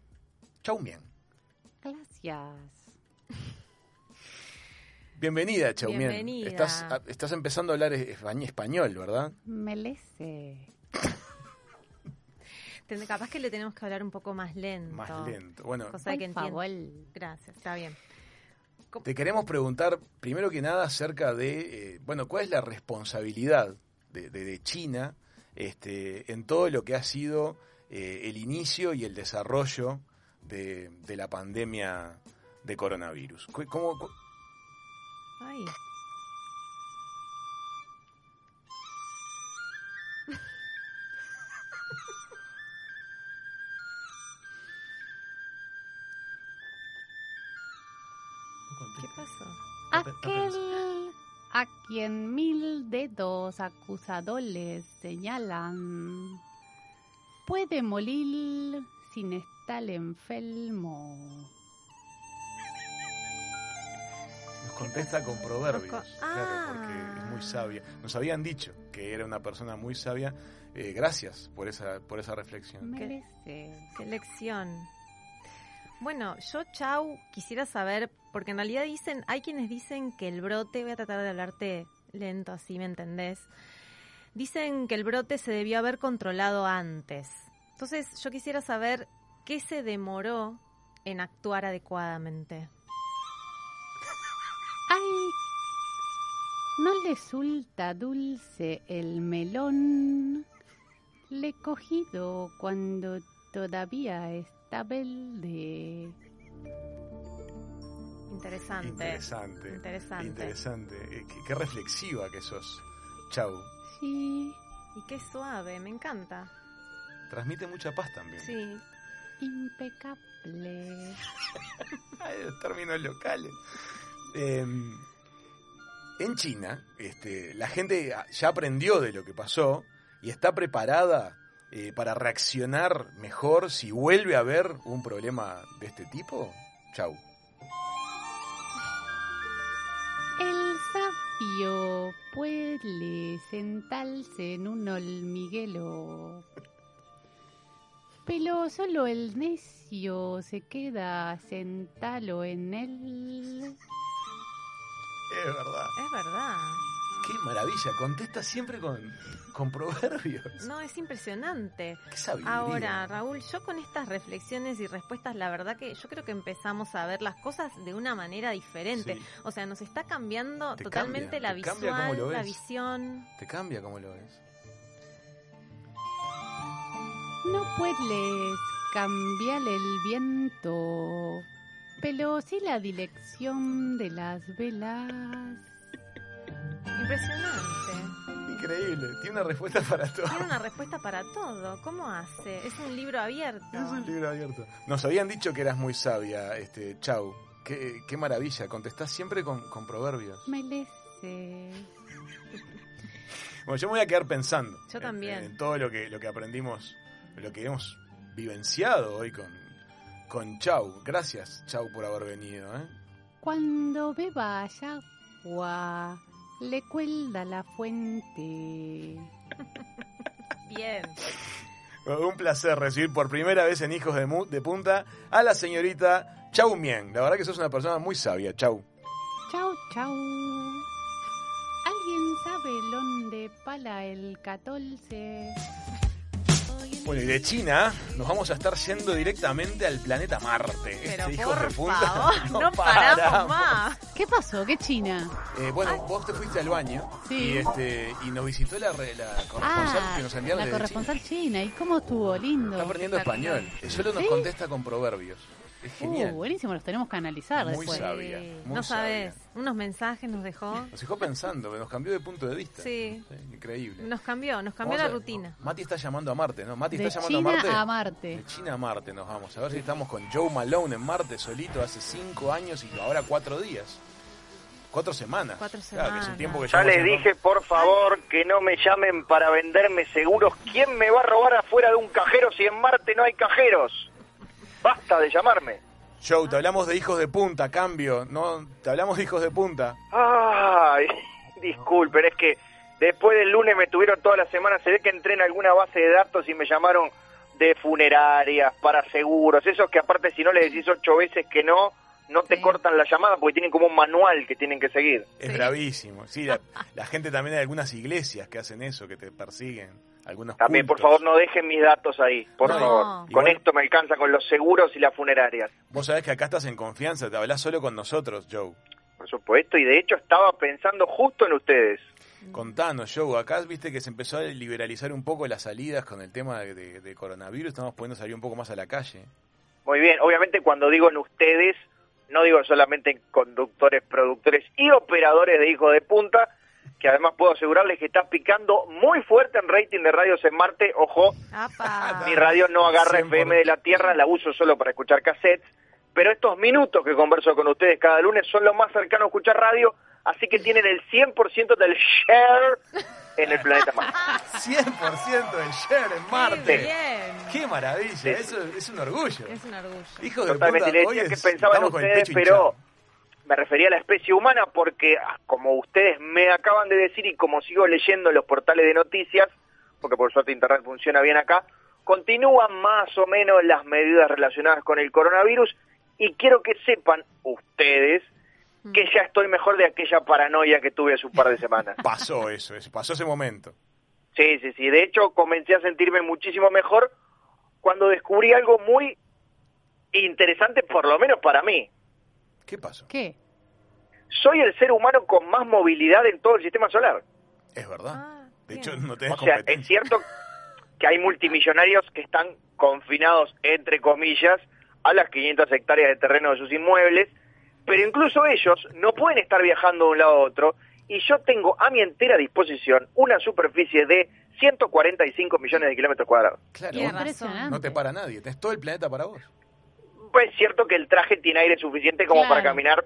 Chau Mien. Gracias. Bienvenida, Chau Mien. Bienvenida. Estás, empezando a hablar es- españ- español, ¿verdad? Melece. Capaz que le tenemos que hablar un poco más lento. Más lento. Bueno, Cosa de que entienda. Gracias, está bien. Te queremos preguntar, primero que nada, acerca de, eh, bueno, ¿cuál es la responsabilidad de, de- de China este, en todo lo que ha sido eh, el inicio y el desarrollo de, de la pandemia de coronavirus? ¿Cómo, Ay. Pasó? Aquel a quien mil dedos acusadores señalan puede morir sin estar enfermo. Nos contesta con proverbios, claro, porque es muy Ah. sabia. Nos habían dicho que era una persona muy sabia. Eh, gracias por esa, por esa reflexión. Merece. Qué lección. Bueno, yo, Chau, quisiera saber, porque en realidad dicen, hay quienes dicen que el brote, voy a tratar de hablarte lento, así me entendés. Dicen que el brote se debió haber controlado antes. Entonces, yo quisiera saber qué se demoró en actuar adecuadamente. Ay, ¿no le resulta dulce el melón? Le he cogido cuando todavía está verde. Interesante. Interesante. Interesante. Interesante. Eh, qué, qué reflexiva que sos. Chau. Sí, Y qué suave, me encanta. Transmite mucha paz también. Sí. impecable. Ay, los términos locales. Eh, en China, este, la gente ya aprendió de lo que pasó y está preparada eh, para reaccionar mejor si vuelve a haber un problema de este tipo. Chau. El sabio puede sentarse en un hormiguero, pero solo el necio se queda sentado en él. Es verdad. Es verdad. Qué maravilla. Contesta siempre con, con proverbios. No, es impresionante. Qué sabiduría. Ahora, Raúl, yo con estas reflexiones y respuestas, la verdad que yo creo que empezamos a ver las cosas de una manera diferente. Sí. O sea, nos está cambiando Te totalmente cambia, la te cambia cómo visual, lo la ves. visión. Te cambia como lo ves. No puedes cambiar el viento, pero sí la dirección de las velas. Impresionante. Increíble. Tiene una respuesta para todo. Tiene una respuesta para todo. ¿Cómo hace? Es un libro abierto. Es un libro abierto. Nos habían dicho que eras muy sabia, este, Chau. Qué, qué maravilla. Contestás siempre con, con proverbios. Melece. Bueno, yo me voy a quedar pensando. Yo en- también. En, todo lo que, lo que aprendimos, lo que hemos vivenciado hoy con, con Chau. Gracias, Chau, por haber venido. ¿eh? Cuando beba agua, le cuelga la fuente. Bien. Un placer recibir por primera vez en Hijos de, Mu- de Punta a la señorita Chau Mien. La verdad que sos una persona muy sabia, Chau. Chau, chau. ¿Alguien sabe dónde pala el 14? Bueno, y de China nos vamos a estar yendo directamente al planeta Marte. Pero Este Hijos por de Punta. favor, no, paramos más. ¿Qué pasó? ¿Qué China? Eh, bueno, vos te fuiste al baño Sí. y, este, y nos visitó la, re- la corresponsal Ah, que nos enviaron la desde corresponsal China. china. ¿Y cómo estuvo? Lindo. Está aprendiendo español. Solo nos ¿Sí? contesta con proverbios. Es genial. Uh, buenísimo, los tenemos que analizar Muy después. sabia. Muy no sabes. Unos mensajes nos dejó. Nos dejó pensando, nos cambió de punto de vista. Sí. increíble. Nos cambió, nos cambió Vamos la a- rutina. Mati está llamando a Marte, ¿no? Mati De está llamando China a Marte. a Marte. De China a Marte nos vamos. A ver si estamos con Joe Malone en Marte solito hace cinco años y ahora cuatro días. Cuatro semanas. Cuatro Claro, que es un semanas. tiempo que Ya les dije, por favor, que no me llamen para venderme seguros. ¿Quién me va a robar afuera de un cajero si en Marte no hay cajeros? Basta de llamarme. Joe, te hablamos de hijos de punta, cambio. No, te hablamos de hijos de punta. Ay, disculpen, es que después del lunes me tuvieron toda la semana. Se ve que entré en alguna base de datos y me llamaron de funerarias, para seguros. Esos que aparte si no le decís ocho veces que no, no te Sí. cortan la llamada porque tienen como un manual que tienen que seguir. Es Sí. bravísimo. Sí, la, la gente también hay algunas iglesias que hacen eso, que te persiguen. Algunos También, por favor, no dejen mis datos ahí, por No, favor. igual- Con esto me alcanza con los seguros y las funerarias. Vos sabés que acá estás en confianza, te hablás solo con nosotros, Joe. Por supuesto, y de hecho estaba pensando justo en ustedes. Contanos, Joe, acá viste que se empezó a liberalizar un poco las salidas con el tema de, de- de coronavirus, estamos pudiendo salir un poco más a la calle. Muy bien, obviamente cuando digo en ustedes, no digo solamente en conductores, productores y operadores de Hijo de Punta, que además puedo asegurarles que está picando muy fuerte en rating de radios en Marte. Ojo, ¡Apa! mi radio no agarra 100%. FM de la Tierra, la uso solo para escuchar cassettes, pero estos minutos que converso con ustedes cada lunes son lo más cercano a escuchar radio, así que tienen el 100% del share en el planeta Marte. 100% del share en ¡Qué Marte. bien! ¡Qué maravilla! Eso es un orgullo. Es un orgullo. Hijos de Totalmente, punta, le hoy decía que es- pensaba en ustedes, pero hinchado. Me refería a la especie humana porque, ah, como ustedes me acaban de decir y como sigo leyendo en los portales de noticias, porque por suerte Internet funciona bien acá, continúan más o menos las medidas relacionadas con el coronavirus y quiero que sepan ustedes Mm. que ya estoy mejor de aquella paranoia que tuve hace un par de semanas. Pasó eso, eso, pasó ese momento. Sí, sí, sí. De hecho, comencé a sentirme muchísimo mejor cuando descubrí algo muy interesante, por lo menos para mí. ¿Qué pasó? ¿Qué? soy el ser humano con más movilidad en todo el sistema solar. Es verdad. Ah, de hecho, no tenés O sea, es cierto que hay multimillonarios que están confinados, entre comillas, a las 500 hectáreas de terreno de sus inmuebles, pero incluso ellos no pueden estar viajando de un lado a otro, y yo tengo a mi entera disposición una superficie de 145 millones de kilómetros cuadrados. Claro, no te para nadie, tenés todo el planeta para vos. Pues es cierto que el traje tiene aire suficiente como Claro. para caminar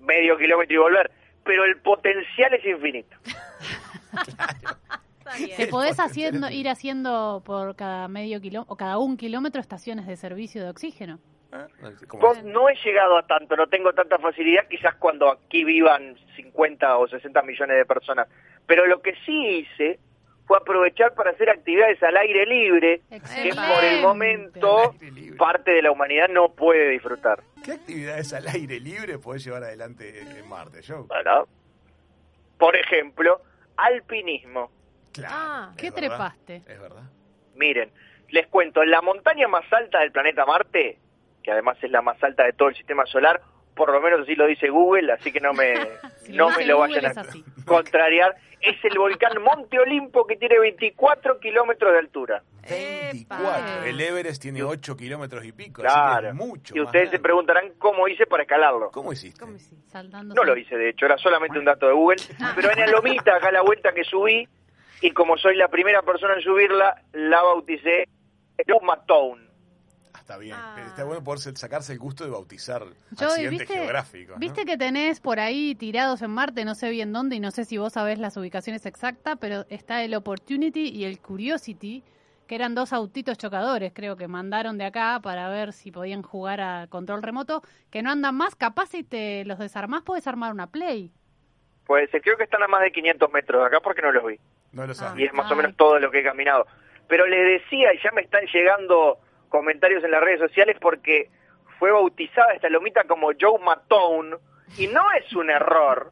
medio kilómetro y volver, pero el potencial es infinito. Bien. Te podés haciendo, ir haciendo por cada medio kilómetro o cada un kilómetro estaciones de servicio de oxígeno. ¿Cómo Pues no he llegado a tanto, no tengo tanta facilidad, quizás cuando aquí vivan 50 o 60 millones de personas. Pero lo que sí hice fue aprovechar para hacer actividades al aire libre, que por el momento parte de la humanidad no puede disfrutar. ¿Qué actividades al aire libre podés llevar adelante en Marte, Joe? Por ejemplo, alpinismo. Claro. Ah. ¿Qué verdad, trepaste? Es verdad. Miren, les cuento, la montaña más alta del planeta Marte, que además es la más alta de todo el sistema solar, por lo menos así lo dice Google, así que no me, Si no me lo Google, vayan a así. contrariar. Es el volcán Monte Olimpo que tiene 24 kilómetros de altura. 24. El Everest tiene 8 kilómetros y pico. Claro. Así que es mucho. y ustedes se preguntarán cómo hice para escalarlo. ¿Cómo hiciste? ¿Cómo hiciste? Saltando No lo hice, de hecho, era solamente un dato de Google. Pero en la lomita, acá la vuelta que subí, y como soy la primera persona en subirla, la bauticé Yuma Town. Ah, está bien. Ah. Está bueno poder sacarse el gusto de bautizar Yo, accidentes ¿viste, geográficos. ¿no? viste que tenés por ahí tirados en Marte, no sé bien dónde y no sé si vos sabés las ubicaciones exactas, pero está el Opportunity y el Curiosity, que eran dos autitos chocadores, creo que mandaron de acá para ver si podían jugar a control remoto, que no andan más, capaz si te los desarmás podés armar una Play. Pues eh, creo que están a más de 500 metros de acá porque no los vi. No lo sabes. Y es más o menos todo lo que he caminado. Pero les decía, y ya me están llegando comentarios en las redes sociales porque fue bautizada esta lomita como Joe Matone, y no es un error,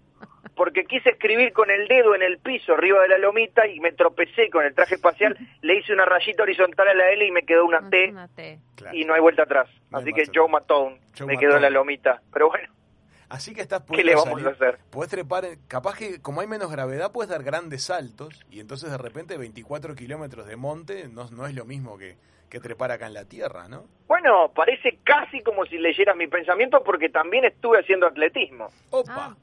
porque quise escribir con el dedo en el piso arriba de la lomita y me tropecé con el traje espacial, le hice una rayita horizontal a la L y me quedó una T Una T. Claro. y no hay vuelta atrás. No Así que Joe. Matone Joe me quedó en la lomita. Pero bueno, Así que estás ¿Qué le vamos a hacer? Podés trepar, en- capaz que como hay menos gravedad, puedes dar grandes saltos y entonces de repente 24 kilómetros de monte no, no es lo mismo que, que trepar acá en la Tierra, ¿no? bueno, parece casi como si leyeras mi pensamiento porque también estuve haciendo atletismo. Opa,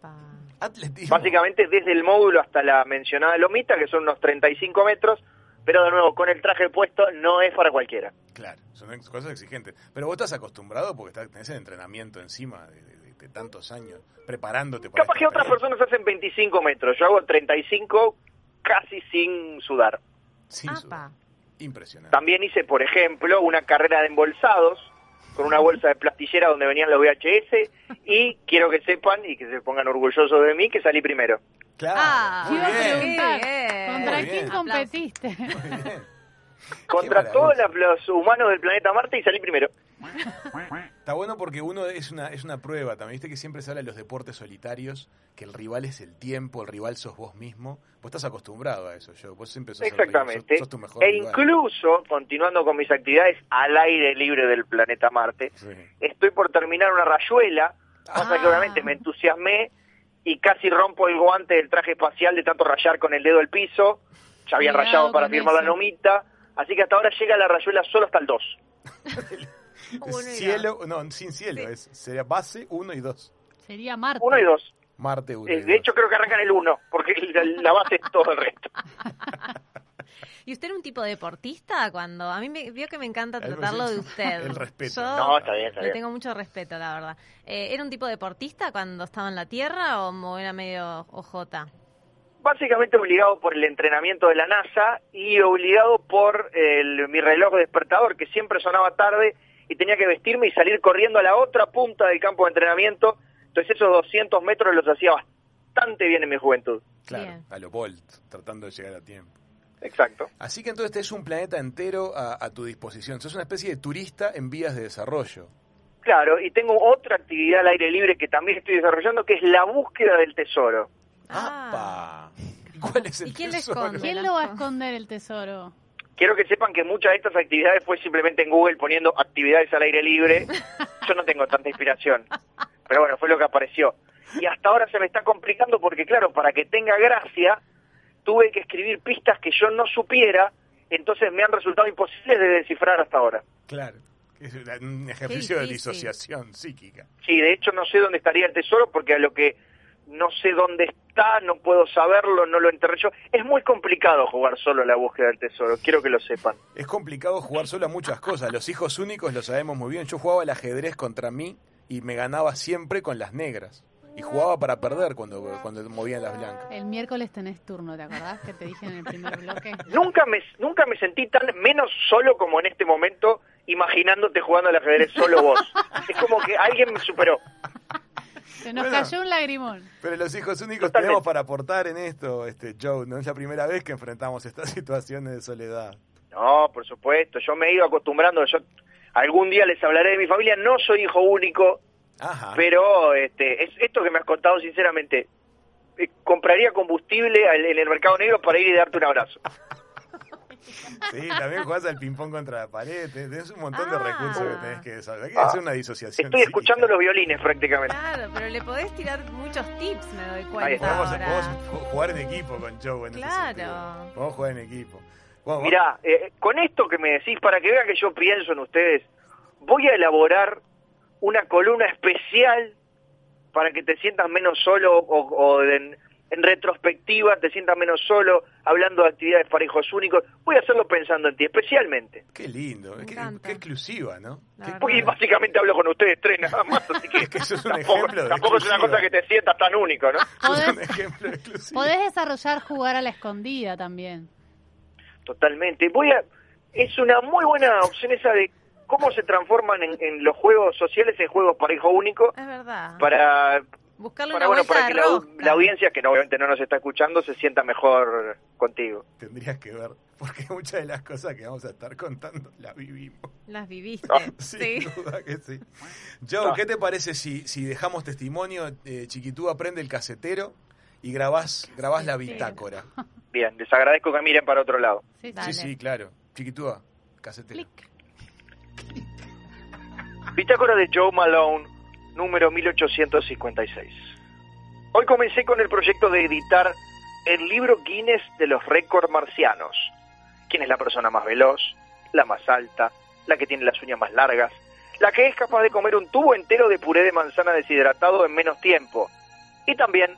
atletismo. Básicamente desde el módulo hasta la mencionada lomita, que son unos 35 metros, pero de nuevo, con el traje puesto no es para cualquiera. Claro, son ex- cosas exigentes. Pero vos estás acostumbrado porque estás, tenés el entrenamiento encima de, de- de- de tantos años, preparándote para Capaz que otras personas hacen 25 metros, yo hago 35 casi sin sudar. Sin sudar. Impresionante. También hice, por ejemplo, una carrera de embolsados con una bolsa de plastillera donde venían los VHS y quiero que sepan y que se pongan orgullosos de mí que salí primero. Claro, Ah, muy bien. ¿contra Muy quién bien. competiste? Muy bien. Contra todos los humanos del planeta Marte y salí primero. Está bueno porque uno es una, es una prueba también. Viste que siempre se habla de los deportes solitarios, que el rival es el tiempo, el rival sos vos mismo. Vos estás acostumbrado a eso, yo. Vos siempre sos el rival, Exactamente. sos, sos tu mejor E rival. incluso, continuando con mis actividades al aire libre del planeta Marte, Sí. estoy por terminar una rayuela, pasa que Ah. obviamente me entusiasmé y casi rompo el guante del traje espacial de tanto rayar con el dedo el piso, ya había Cuidado rayado para firmar la nomita, así que hasta ahora llega la rayuela solo hasta el 2. Uno y cielo, no, sin cielo, Sí. es, sería base 1 y 2. Sería Marte. 1 y 2. Marte 1 Eh, de hecho creo que arrancan el 1, porque la, la base es todo el resto. ¿Y usted era un tipo deportista cuando a mí me vio que me encanta tratarlo de usted? El respeto. Yo No, está bien, está le bien. tengo mucho respeto, la verdad. Eh, ¿Era un tipo deportista cuando estaba en la tierra o era medio OJ? Básicamente obligado por el entrenamiento de la NASA y obligado por el- mi reloj despertador que siempre sonaba tarde y tenía que vestirme y salir corriendo a la otra punta del campo de entrenamiento. Entonces esos 200 metros los hacía bastante bien en mi juventud. Claro, Bien. a lo Bolt, tratando de llegar a tiempo. Exacto. Así que entonces es un planeta entero a, a tu disposición. Sos una especie de turista en vías de desarrollo. Claro, y tengo otra actividad al aire libre que también estoy desarrollando que es la búsqueda del tesoro. Ah. ¡Apa! ¿Y ¿Cuál es el ¿Y quién tesoro? esconde? ¿Quién lo va a esconder el tesoro? Quiero que sepan que muchas de estas actividades fue simplemente en Google poniendo actividades al aire libre. Yo no tengo tanta inspiración. Pero bueno, fue lo que apareció. Y hasta ahora se me está complicando porque, claro, para que tenga gracia, tuve que escribir pistas que yo no supiera, entonces me han resultado imposibles de descifrar hasta ahora. Claro. Es un ejercicio de disociación psíquica. Sí, de hecho no sé dónde estaría el tesoro porque a lo que no sé dónde está, no puedo saberlo, no lo enterré yo. Es muy complicado jugar solo la búsqueda del tesoro, quiero que lo sepan. Es complicado jugar solo a muchas cosas. Los hijos únicos lo sabemos muy bien. Yo jugaba al ajedrez contra mí y me ganaba siempre con las negras. Y jugaba para perder cuando, cuando movían las blancas. El miércoles tenés turno, ¿te acordás que te dije en el primer bloque? Nunca me, nunca me sentí tan menos solo como en este momento, imaginándote jugando al ajedrez solo vos. Es como que alguien me superó. Se nos Bueno. cayó un lagrimón. Pero los hijos únicos Totalmente. tenemos para aportar en esto, este Joe. No es la primera vez que enfrentamos estas situaciones de soledad. No, por supuesto, yo me he ido acostumbrando. Yo algún día les hablaré de mi familia. No soy hijo único, Ajá. pero este, es esto que me has contado sinceramente. eh, compraría combustible al- en el mercado negro para ir y darte un abrazo. Sí, también jugás al ping-pong contra la pared. Tenés un montón de Ah. recursos que tenés que desarrollar. Hay que Ah. hacer una disociación. Estoy escuchando los violines prácticamente. Claro, pero le podés tirar muchos tips, me doy Ahí cuenta está. Podemos, ahora. podemos jugar en equipo con Joe en ese Claro. sentido. Podemos jugar en equipo. Bueno, Mirá, eh, con esto que me decís, para que vean que yo pienso en ustedes, voy a elaborar una columna especial para que te sientas menos solo o, o en, en retrospectiva te sientas menos solo hablando de actividades para hijos únicos. Voy a hacerlo pensando en ti, especialmente. Qué lindo. Qué, exclusiva, ¿no? Porque básicamente hablo con ustedes tres nada más, así que Es que eso es un tampoco, ejemplo de tampoco es una cosa que te sientas tan único, ¿no? eso es un Podés, ejemplo exclusivo. podés desarrollar jugar a la escondida también. Totalmente. Voy a, es una muy buena opción esa de cómo se transforman en, en los juegos sociales en juegos para hijo único Es verdad. para Buscarle para una bueno para de que la, audiencia que no, obviamente no nos está escuchando se sienta mejor contigo Tendrías que ver, porque muchas de las cosas que vamos a estar contando las vivimos. Las viviste. Ah, Sin sí. duda que sí. Joe, Ah. ¿qué te parece si, si dejamos testimonio? Eh, Chiquitú aprende el casetero y grabás, grabás la bitácora. bien les agradezco que miren para otro lado Sí. Sí, sí, claro. Chiquitúa, casetero. Clic. Bitácora de Joe Malone número 1856 hoy comencé con el proyecto de editar el libro Guinness de los récords marcianos quién es la persona más veloz la más alta la que tiene las uñas más largas la que es capaz de comer un tubo entero de puré de manzana deshidratado en menos tiempo y también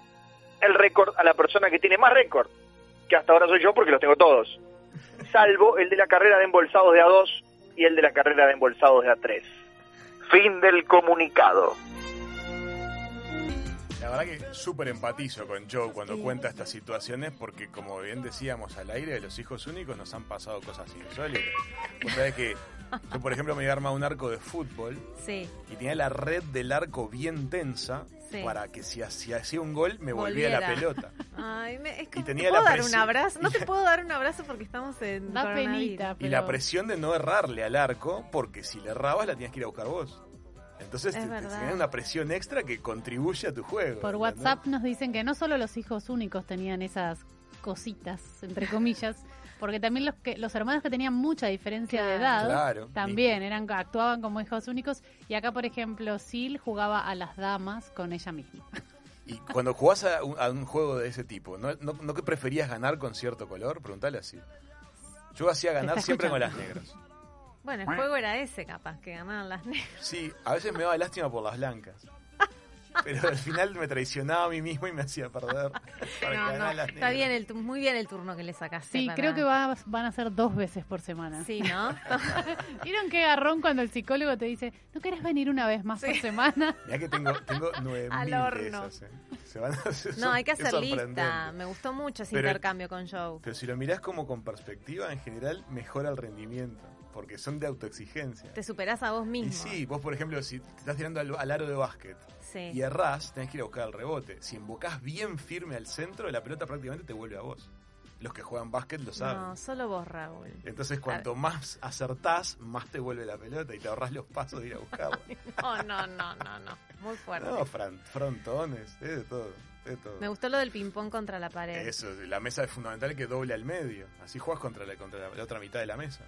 el récord a la persona que tiene más récord, que hasta ahora soy yo porque los tengo todos, salvo el de la carrera de embolsados de A2 y el de la carrera de embolsados de A3. Fin del comunicado. La verdad que súper empatizo con Joe cuando Sí. cuenta estas situaciones porque como bien decíamos al aire de los hijos únicos nos han pasado cosas insólitas. Vos sabés que yo por ejemplo me había armado un arco de fútbol Sí. y tenía la red del arco bien tensa Sí. para que si hacía, hacía un gol me volvía la Volviera. pelota. Ay, me, es que Y ¿te tenía puedo la dar un abrazo? No te puedo dar un abrazo porque estamos en Da penita, pero... Y la presión de no errarle al arco porque si le errabas la tenías que ir a buscar vos. Entonces Es te, genera una presión extra que contribuye a tu juego. Por. WhatsApp nos dicen que no solo los hijos únicos tenían esas cositas, entre comillas, porque también los que los hermanos que tenían mucha diferencia de edad Claro. también eran actuaban como hijos únicos y acá por ejemplo Sil jugaba a las damas con ella misma. Y cuando jugás a un, a un juego de ese tipo, ¿no, no, no que preferías ganar con cierto color? Preguntale así. Yo hacía ganar siempre con las negras. Bueno, el juego era ese, capaz, que ganaban las negras. Sí, a veces me daba lástima por las blancas. Pero al final me traicionaba a mí mismo y me hacía perder. para No, ganar no, las está negras. bien el, tu- muy bien el turno que le sacaste. Sí, para- creo que va- van a ser dos veces por semana. Sí, ¿no? ¿Vieron qué garrón cuando el psicólogo te dice, ¿no querés venir una vez más por semana? Mirá que tengo, tengo Al 9000 de horno. esas. eh. Se van a hacer, No, hay que es hacer lista. sorprendente. Me gustó mucho ese Pero- intercambio con Joe. Pero si lo mirás como con perspectiva, en general mejora el rendimiento. Porque son de autoexigencia. Te superás a vos mismo. Y sí, vos por ejemplo, si te estás tirando al, al aro de básquet Sí. y errás, tenés que ir a buscar el rebote. Si embocás bien firme al centro, la pelota prácticamente te vuelve a vos. Los que juegan básquet lo saben. No, solo vos, Raúl. Entonces, cuanto más acertás, más te vuelve la pelota y te ahorrás los pasos de ir a buscarla. No, no, no, no, no. Muy fuerte. no, fran- frontones, es de todo. de todo. Me gustó lo del ping-pong contra la pared. Eso, la mesa es fundamental que doble al medio. Así jugás contra la, contra la, la otra mitad de la mesa.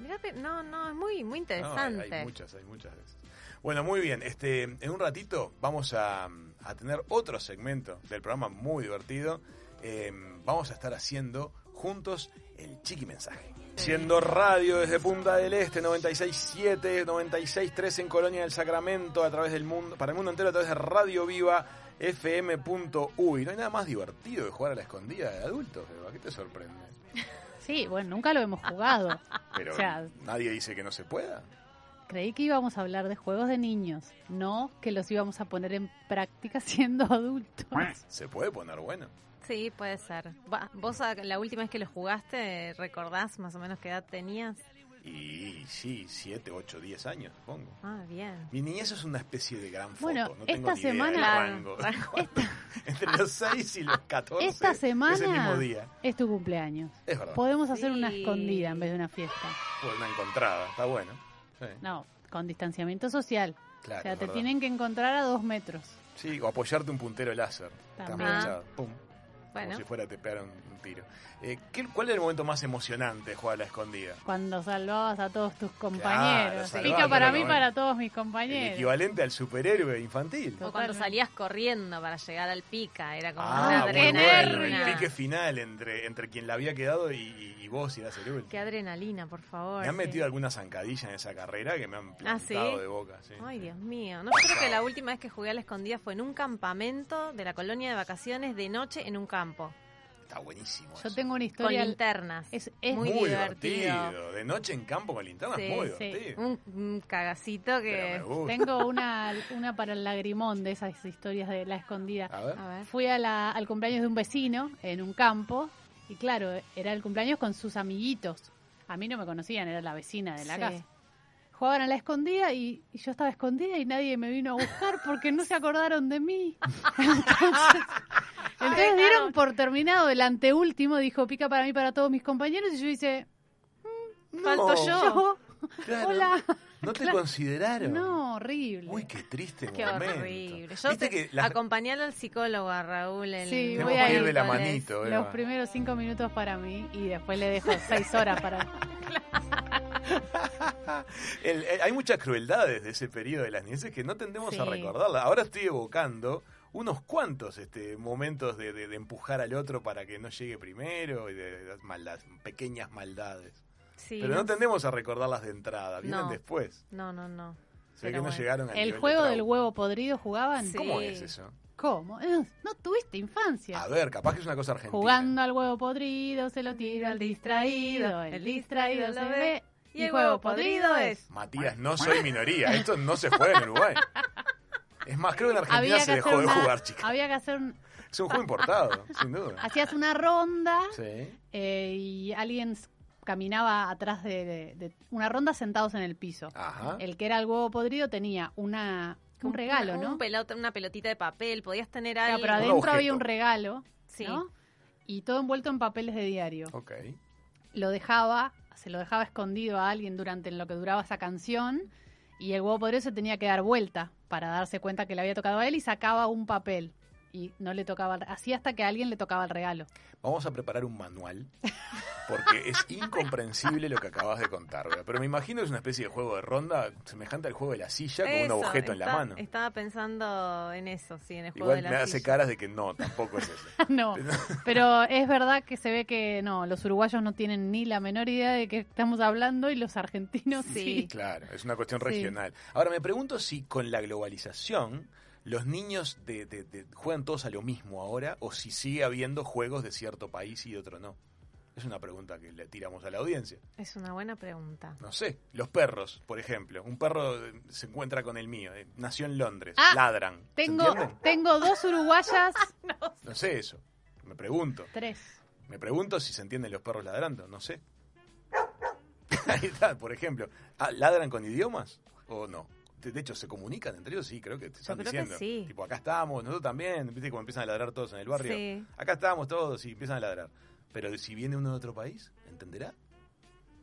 Mirá que- no, no, es muy, muy No, hay, interesante. hay muchas, hay muchas de esas. Bueno, muy bien. Este, en un ratito vamos a, a tener otro segmento del programa muy divertido. Eh, vamos a estar haciendo juntos el Chiqui Mensaje. Siendo radio desde Punta del Este, 96.7, 96.3 en Colonia del Sacramento, a través del mundo, para el mundo entero a través de Radio Viva, fm.uy. No hay nada más divertido que jugar a la escondida de adultos, Eva. ¿Qué te sorprende? Sí, bueno, nunca lo hemos jugado. Pero O sea- nadie dice que no se pueda. Creí que íbamos a hablar de juegos de niños, no que los íbamos a poner en práctica siendo adultos. Se puede poner bueno. Sí, puede ser. Va, ¿Vos a- la última vez que lo jugaste, recordás más o menos qué edad tenías? Y sí, 7, 8, 10 años, supongo. Ah, bien. Mi niñez es una especie de gran foto. Bueno, no tengo esta ni semana- rango. Entre los 6 y los 14 Esta es el mismo semana día. es tu cumpleaños. Es verdad. Podemos hacer una escondida en vez de una fiesta. Fue una encontrada, está bueno. Sí, No, con distanciamiento social. claro, o sea, es te verdad. tienen que encontrar a dos metros. Sí, o apoyarte un puntero láser. También. Pum. Bueno. Como si fuera a te pegar un, un tiro. Eh, ¿qué- ¿Cuál es el momento más emocionante de jugar a la escondida? Cuando salvabas a todos tus compañeros. Pica para mí, para todos mis El compañeros. equivalente al superhéroe infantil. O cuando salías corriendo para llegar al pica, era como Ah, una adrenalina. bueno. El pique final entre, entre quien la había quedado y, y- y vos y eras el. Qué adrenalina, por favor. Me han sí. metido alguna zancadilla en esa carrera que me han Ah, ¿sí? plantado de boca. sí. Ay, Dios mío. No, yo creo que la última vez que jugué a la escondida fue en un campamento de la colonia de vacaciones de noche en un campo. Está buenísimo. Yo eso. tengo una Con historia. linternas. Es, es muy, muy divertido. De noche en campo con linterna Sí, es muy sí. divertido. Un, un cagacito Pero que. me gusta. Tengo una, una para el lagrimón de esas historias de la escondida. A ver. A ver. Fui a la- al cumpleaños de un vecino en un campo y claro, era el cumpleaños con sus amiguitos. A mí no me conocían, era la vecina de la Sí. casa. Jugaban a la escondida y, y yo estaba escondida y nadie me vino a buscar porque no se acordaron de mí. Entonces, entonces dieron por terminado el anteúltimo, dijo pica para mí, para todos mis compañeros y yo hice, Falto No, yo. yo, claro. hola. ¿No te Claro. consideraron? No, horrible. Uy, qué triste Qué momento. horrible. Yo te, que las- acompañar al psicólogo, a Raúl. En Sí, tenemos voy a que ir de la manito, Los Eva. primeros cinco minutos para mí y después le dejo seis horas para... El- eh, hay muchas crueldades de ese periodo de las niñeces que no tendemos a Sí. recordarlas. Ahora estoy evocando unos cuantos este, momentos de, de- de empujar al otro para que no llegue primero y de, de maldad- pequeñas maldades. Sí, Pero no tendemos a recordarlas de entrada, vienen No. después. No, no, no. Se ve Pero que no bueno. llegaron al ¿El juego del huevo podrido jugaban? Sí. ¿Cómo es eso? ¿Cómo? Eh, No tuviste infancia. A ver, capaz que es una cosa argentina. Jugando al huevo podrido se lo tira al distraído, el distraído se ve Y el huevo podrido es. Matías, no soy minoría. Esto no se juega en Uruguay. Es más, creo que en Argentina Había se que dejó hacer de una, jugar, chicas. había que hacer un, Es un juego importado, sin duda. hacías una ronda Sí. eh, y alguien s- caminaba atrás de, de- de una ronda sentados en el piso. Ajá. El que era el huevo podrido tenía una un regalo, Un ¿no? pelota, una pelotita de papel. Podías tener Claro, algo. pero Un adentro objeto. había un regalo, Sí. ¿no? Y todo envuelto en papeles de diario. Ok. lo dejaba, se lo dejaba escondido a alguien durante lo que duraba esa canción y el huevo podrido se tenía que dar vuelta para darse cuenta que le había tocado a él y sacaba un papel y no le tocaba, así hasta que a alguien le tocaba el regalo. Vamos a preparar un manual porque es incomprensible lo que acabas de contar. ¿verdad? Pero me imagino que es una especie de juego de ronda semejante al juego de la silla con Eso, un objeto en la mano. Estaba pensando en eso, sí, en el juego Igual de la me hace silla. caras de que no, tampoco es eso. no, pero es verdad que se ve que no, los uruguayos no tienen ni la menor idea de qué estamos hablando y los argentinos sí. Sí. Claro, es una cuestión Sí. regional. Ahora me pregunto si con la globalización los niños de, de- de- juegan todos a lo mismo ahora o si sigue habiendo juegos de cierto país y de otro no. Es una pregunta que le tiramos a la audiencia. Es una buena pregunta. No sé, los perros, por ejemplo. Un perro eh, se encuentra con el mío, eh, nació en Londres, Ah, ladran. ¿Se Tengo, dos uruguayas, No sé eso. Me pregunto. tres. Me pregunto si se entienden los perros ladrando, no sé. Ahí está, por ejemplo. Ah, ¿Ladran con idiomas o no? De hecho, ¿se comunican entre ellos? Sí, creo que te están creo que diciendo. sí. Tipo, acá estamos, nosotros también. ¿Viste cómo empiezan a ladrar todos en el barrio? Sí. Acá estamos todos y empiezan a ladrar. Pero si viene uno de otro país, ¿entenderá?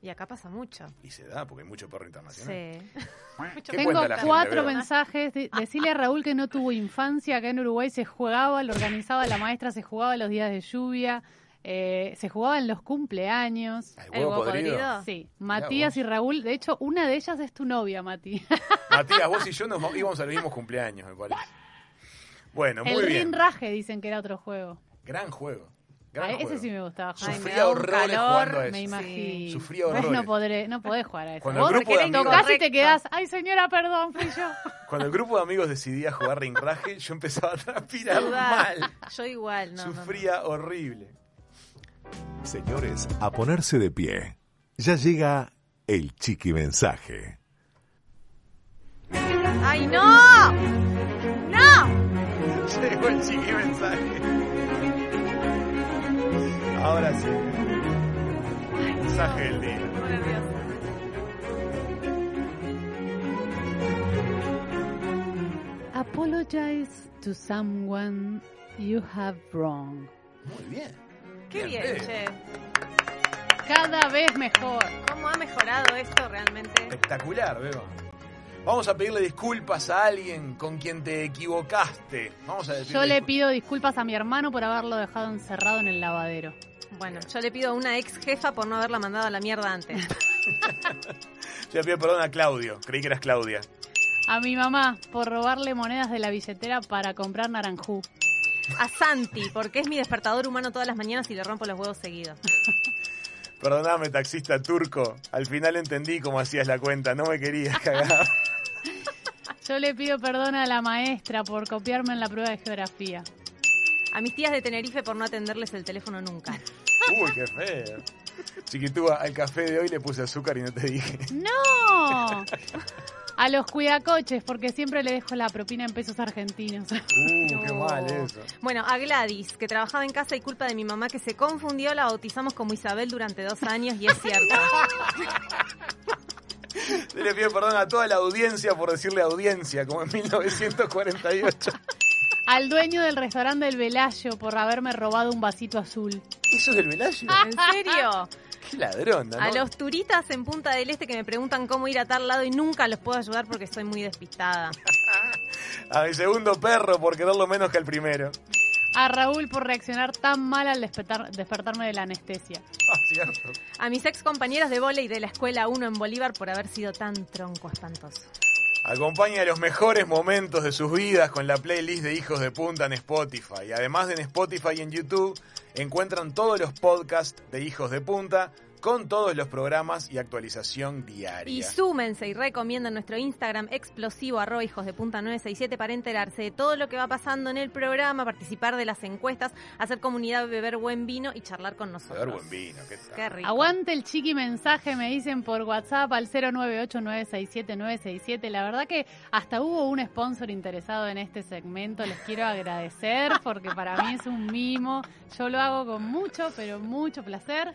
Y acá pasa mucho. Y se da, porque hay mucho perro internacional. Sí. Mucho ¿Qué Tengo gente, cuatro mensajes. De- decirle a Raúl que no tuvo infancia. Acá en Uruguay se jugaba, lo organizaba la maestra, se jugaba los días de lluvia, eh, se jugaba en los cumpleaños. ¿El ¿El huevo huevo podrido? podrido? Sí. Matías y Raúl. De hecho, una de ellas es tu novia, Mati. Matías, vos y yo nos mo- íbamos a los mismos cumpleaños, me parece. Bueno, muy El bien. rinraje dicen que era otro juego. Gran juego. Gran Ay, ese sí me gustaba. Ay, me Sufría un horrores calor, jugando a eso. Me Sí. imagino. Sufría Pues no, podré, no podés jugar a eso. Cuando el Vos grupo de amigos- tocás y te quedás, ay señora, perdón, fui yo. Cuando el grupo de amigos decidía jugar rinraje, yo empezaba a transpirar mal. Yo igual, no, no, no. Sufría horrible. Señores, a ponerse de pie. Ya llega el chiqui mensaje. ¡Ay, no! ¡No! Llegó el chiqui mensaje. Ahora sí. Mensaje del día. Apologize to someone you have wrong. Muy bien. Qué bien, che. Cada vez mejor. ¿Cómo ha mejorado esto realmente? Espectacular, Beba. Vamos a pedirle disculpas a alguien con quien te equivocaste. Vamos a decirle Yo le discul- pido disculpas a mi hermano por haberlo dejado encerrado en el lavadero. Bueno, yo le pido a una ex jefa por no haberla mandado a la mierda antes. Yo le pido perdón a Claudio. Creí que eras Claudia. A mi mamá por robarle monedas de la billetera para comprar naranjú. A Santi, porque es mi despertador humano todas las mañanas y le rompo los huevos seguidos. Perdóname, taxista turco. Al final entendí cómo hacías la cuenta. No me querías cagar. Yo le pido perdón a la maestra por copiarme en la prueba de geografía. A mis tías de Tenerife por no atenderles el teléfono nunca. Uy, qué feo. Chiquitúa, al café de hoy le puse azúcar y no te dije. ¡No! A los cuidacoches, porque siempre le dejo la propina en pesos argentinos. Uh, qué mal eso. Bueno, a Gladys, que trabajaba en casa y culpa de mi mamá que se confundió, la bautizamos como Isabel durante dos años y es cierto. Le pido perdón a toda la audiencia por decirle audiencia, como en 1948. Al dueño del restaurante del Velayo por haberme robado un vasito azul. ¿Eso es del Velayo? ¿En serio? Qué ladrona, ¿no? A los turistas en Punta del Este que me preguntan cómo ir a tal lado y nunca los puedo ayudar porque soy muy despistada. A mi segundo perro por quererlo menos que al primero. A Raúl por reaccionar tan mal al despertar- despertarme de la anestesia. Ah, cierto. A mis ex compañeros de volei de la escuela 1 en Bolívar por haber sido tan tronco espantoso. Acompaña los mejores momentos de sus vidas con la playlist de Hijos de Punta en Spotify. Además de en Spotify y en YouTube, encuentran todos los podcasts de Hijos de Punta con todos los programas y actualización diaria. Y súmense y recomiendan nuestro Instagram explosivo arroba hijos de punta 967 para enterarse de todo lo que va pasando en el programa, participar de las encuestas, hacer comunidad, beber buen vino y charlar con nosotros. Beber buen vino, ¿qué tal? Qué rico. Aguante el chiqui mensaje, me dicen por WhatsApp al 098967967. La verdad que hasta hubo un sponsor interesado en este segmento. Les quiero agradecer porque para mí es un mimo. Yo lo hago con mucho, pero mucho placer.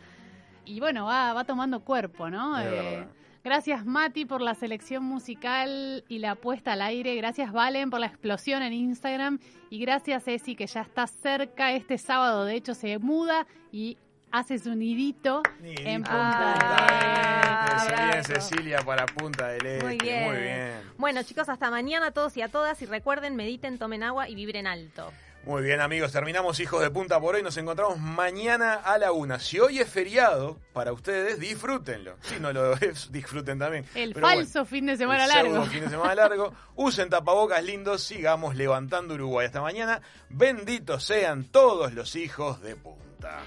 Y bueno, va, va tomando cuerpo, ¿no? Eh, gracias Mati por la selección musical y la puesta al aire. Gracias Valen por la explosión en Instagram. Y gracias Esi que ya está cerca este sábado. De hecho se muda y hace su nidito Ni en Punta Punta del Este. Cecilia para Punta del Este. Muy bien. Muy bien. Bueno, chicos, hasta mañana a todos y a todas. Y recuerden, mediten, tomen agua y vibren alto. Muy bien, amigos, terminamos Hijos de Punta por hoy. Nos encontramos mañana a la una. Si hoy es feriado para ustedes, disfrútenlo. Si no lo es, disfruten también. El Pero falso bueno, fin de semana el largo. fin de semana largo. Usen tapabocas lindos, sigamos levantando Uruguay. Hasta mañana. Benditos sean todos los hijos de punta.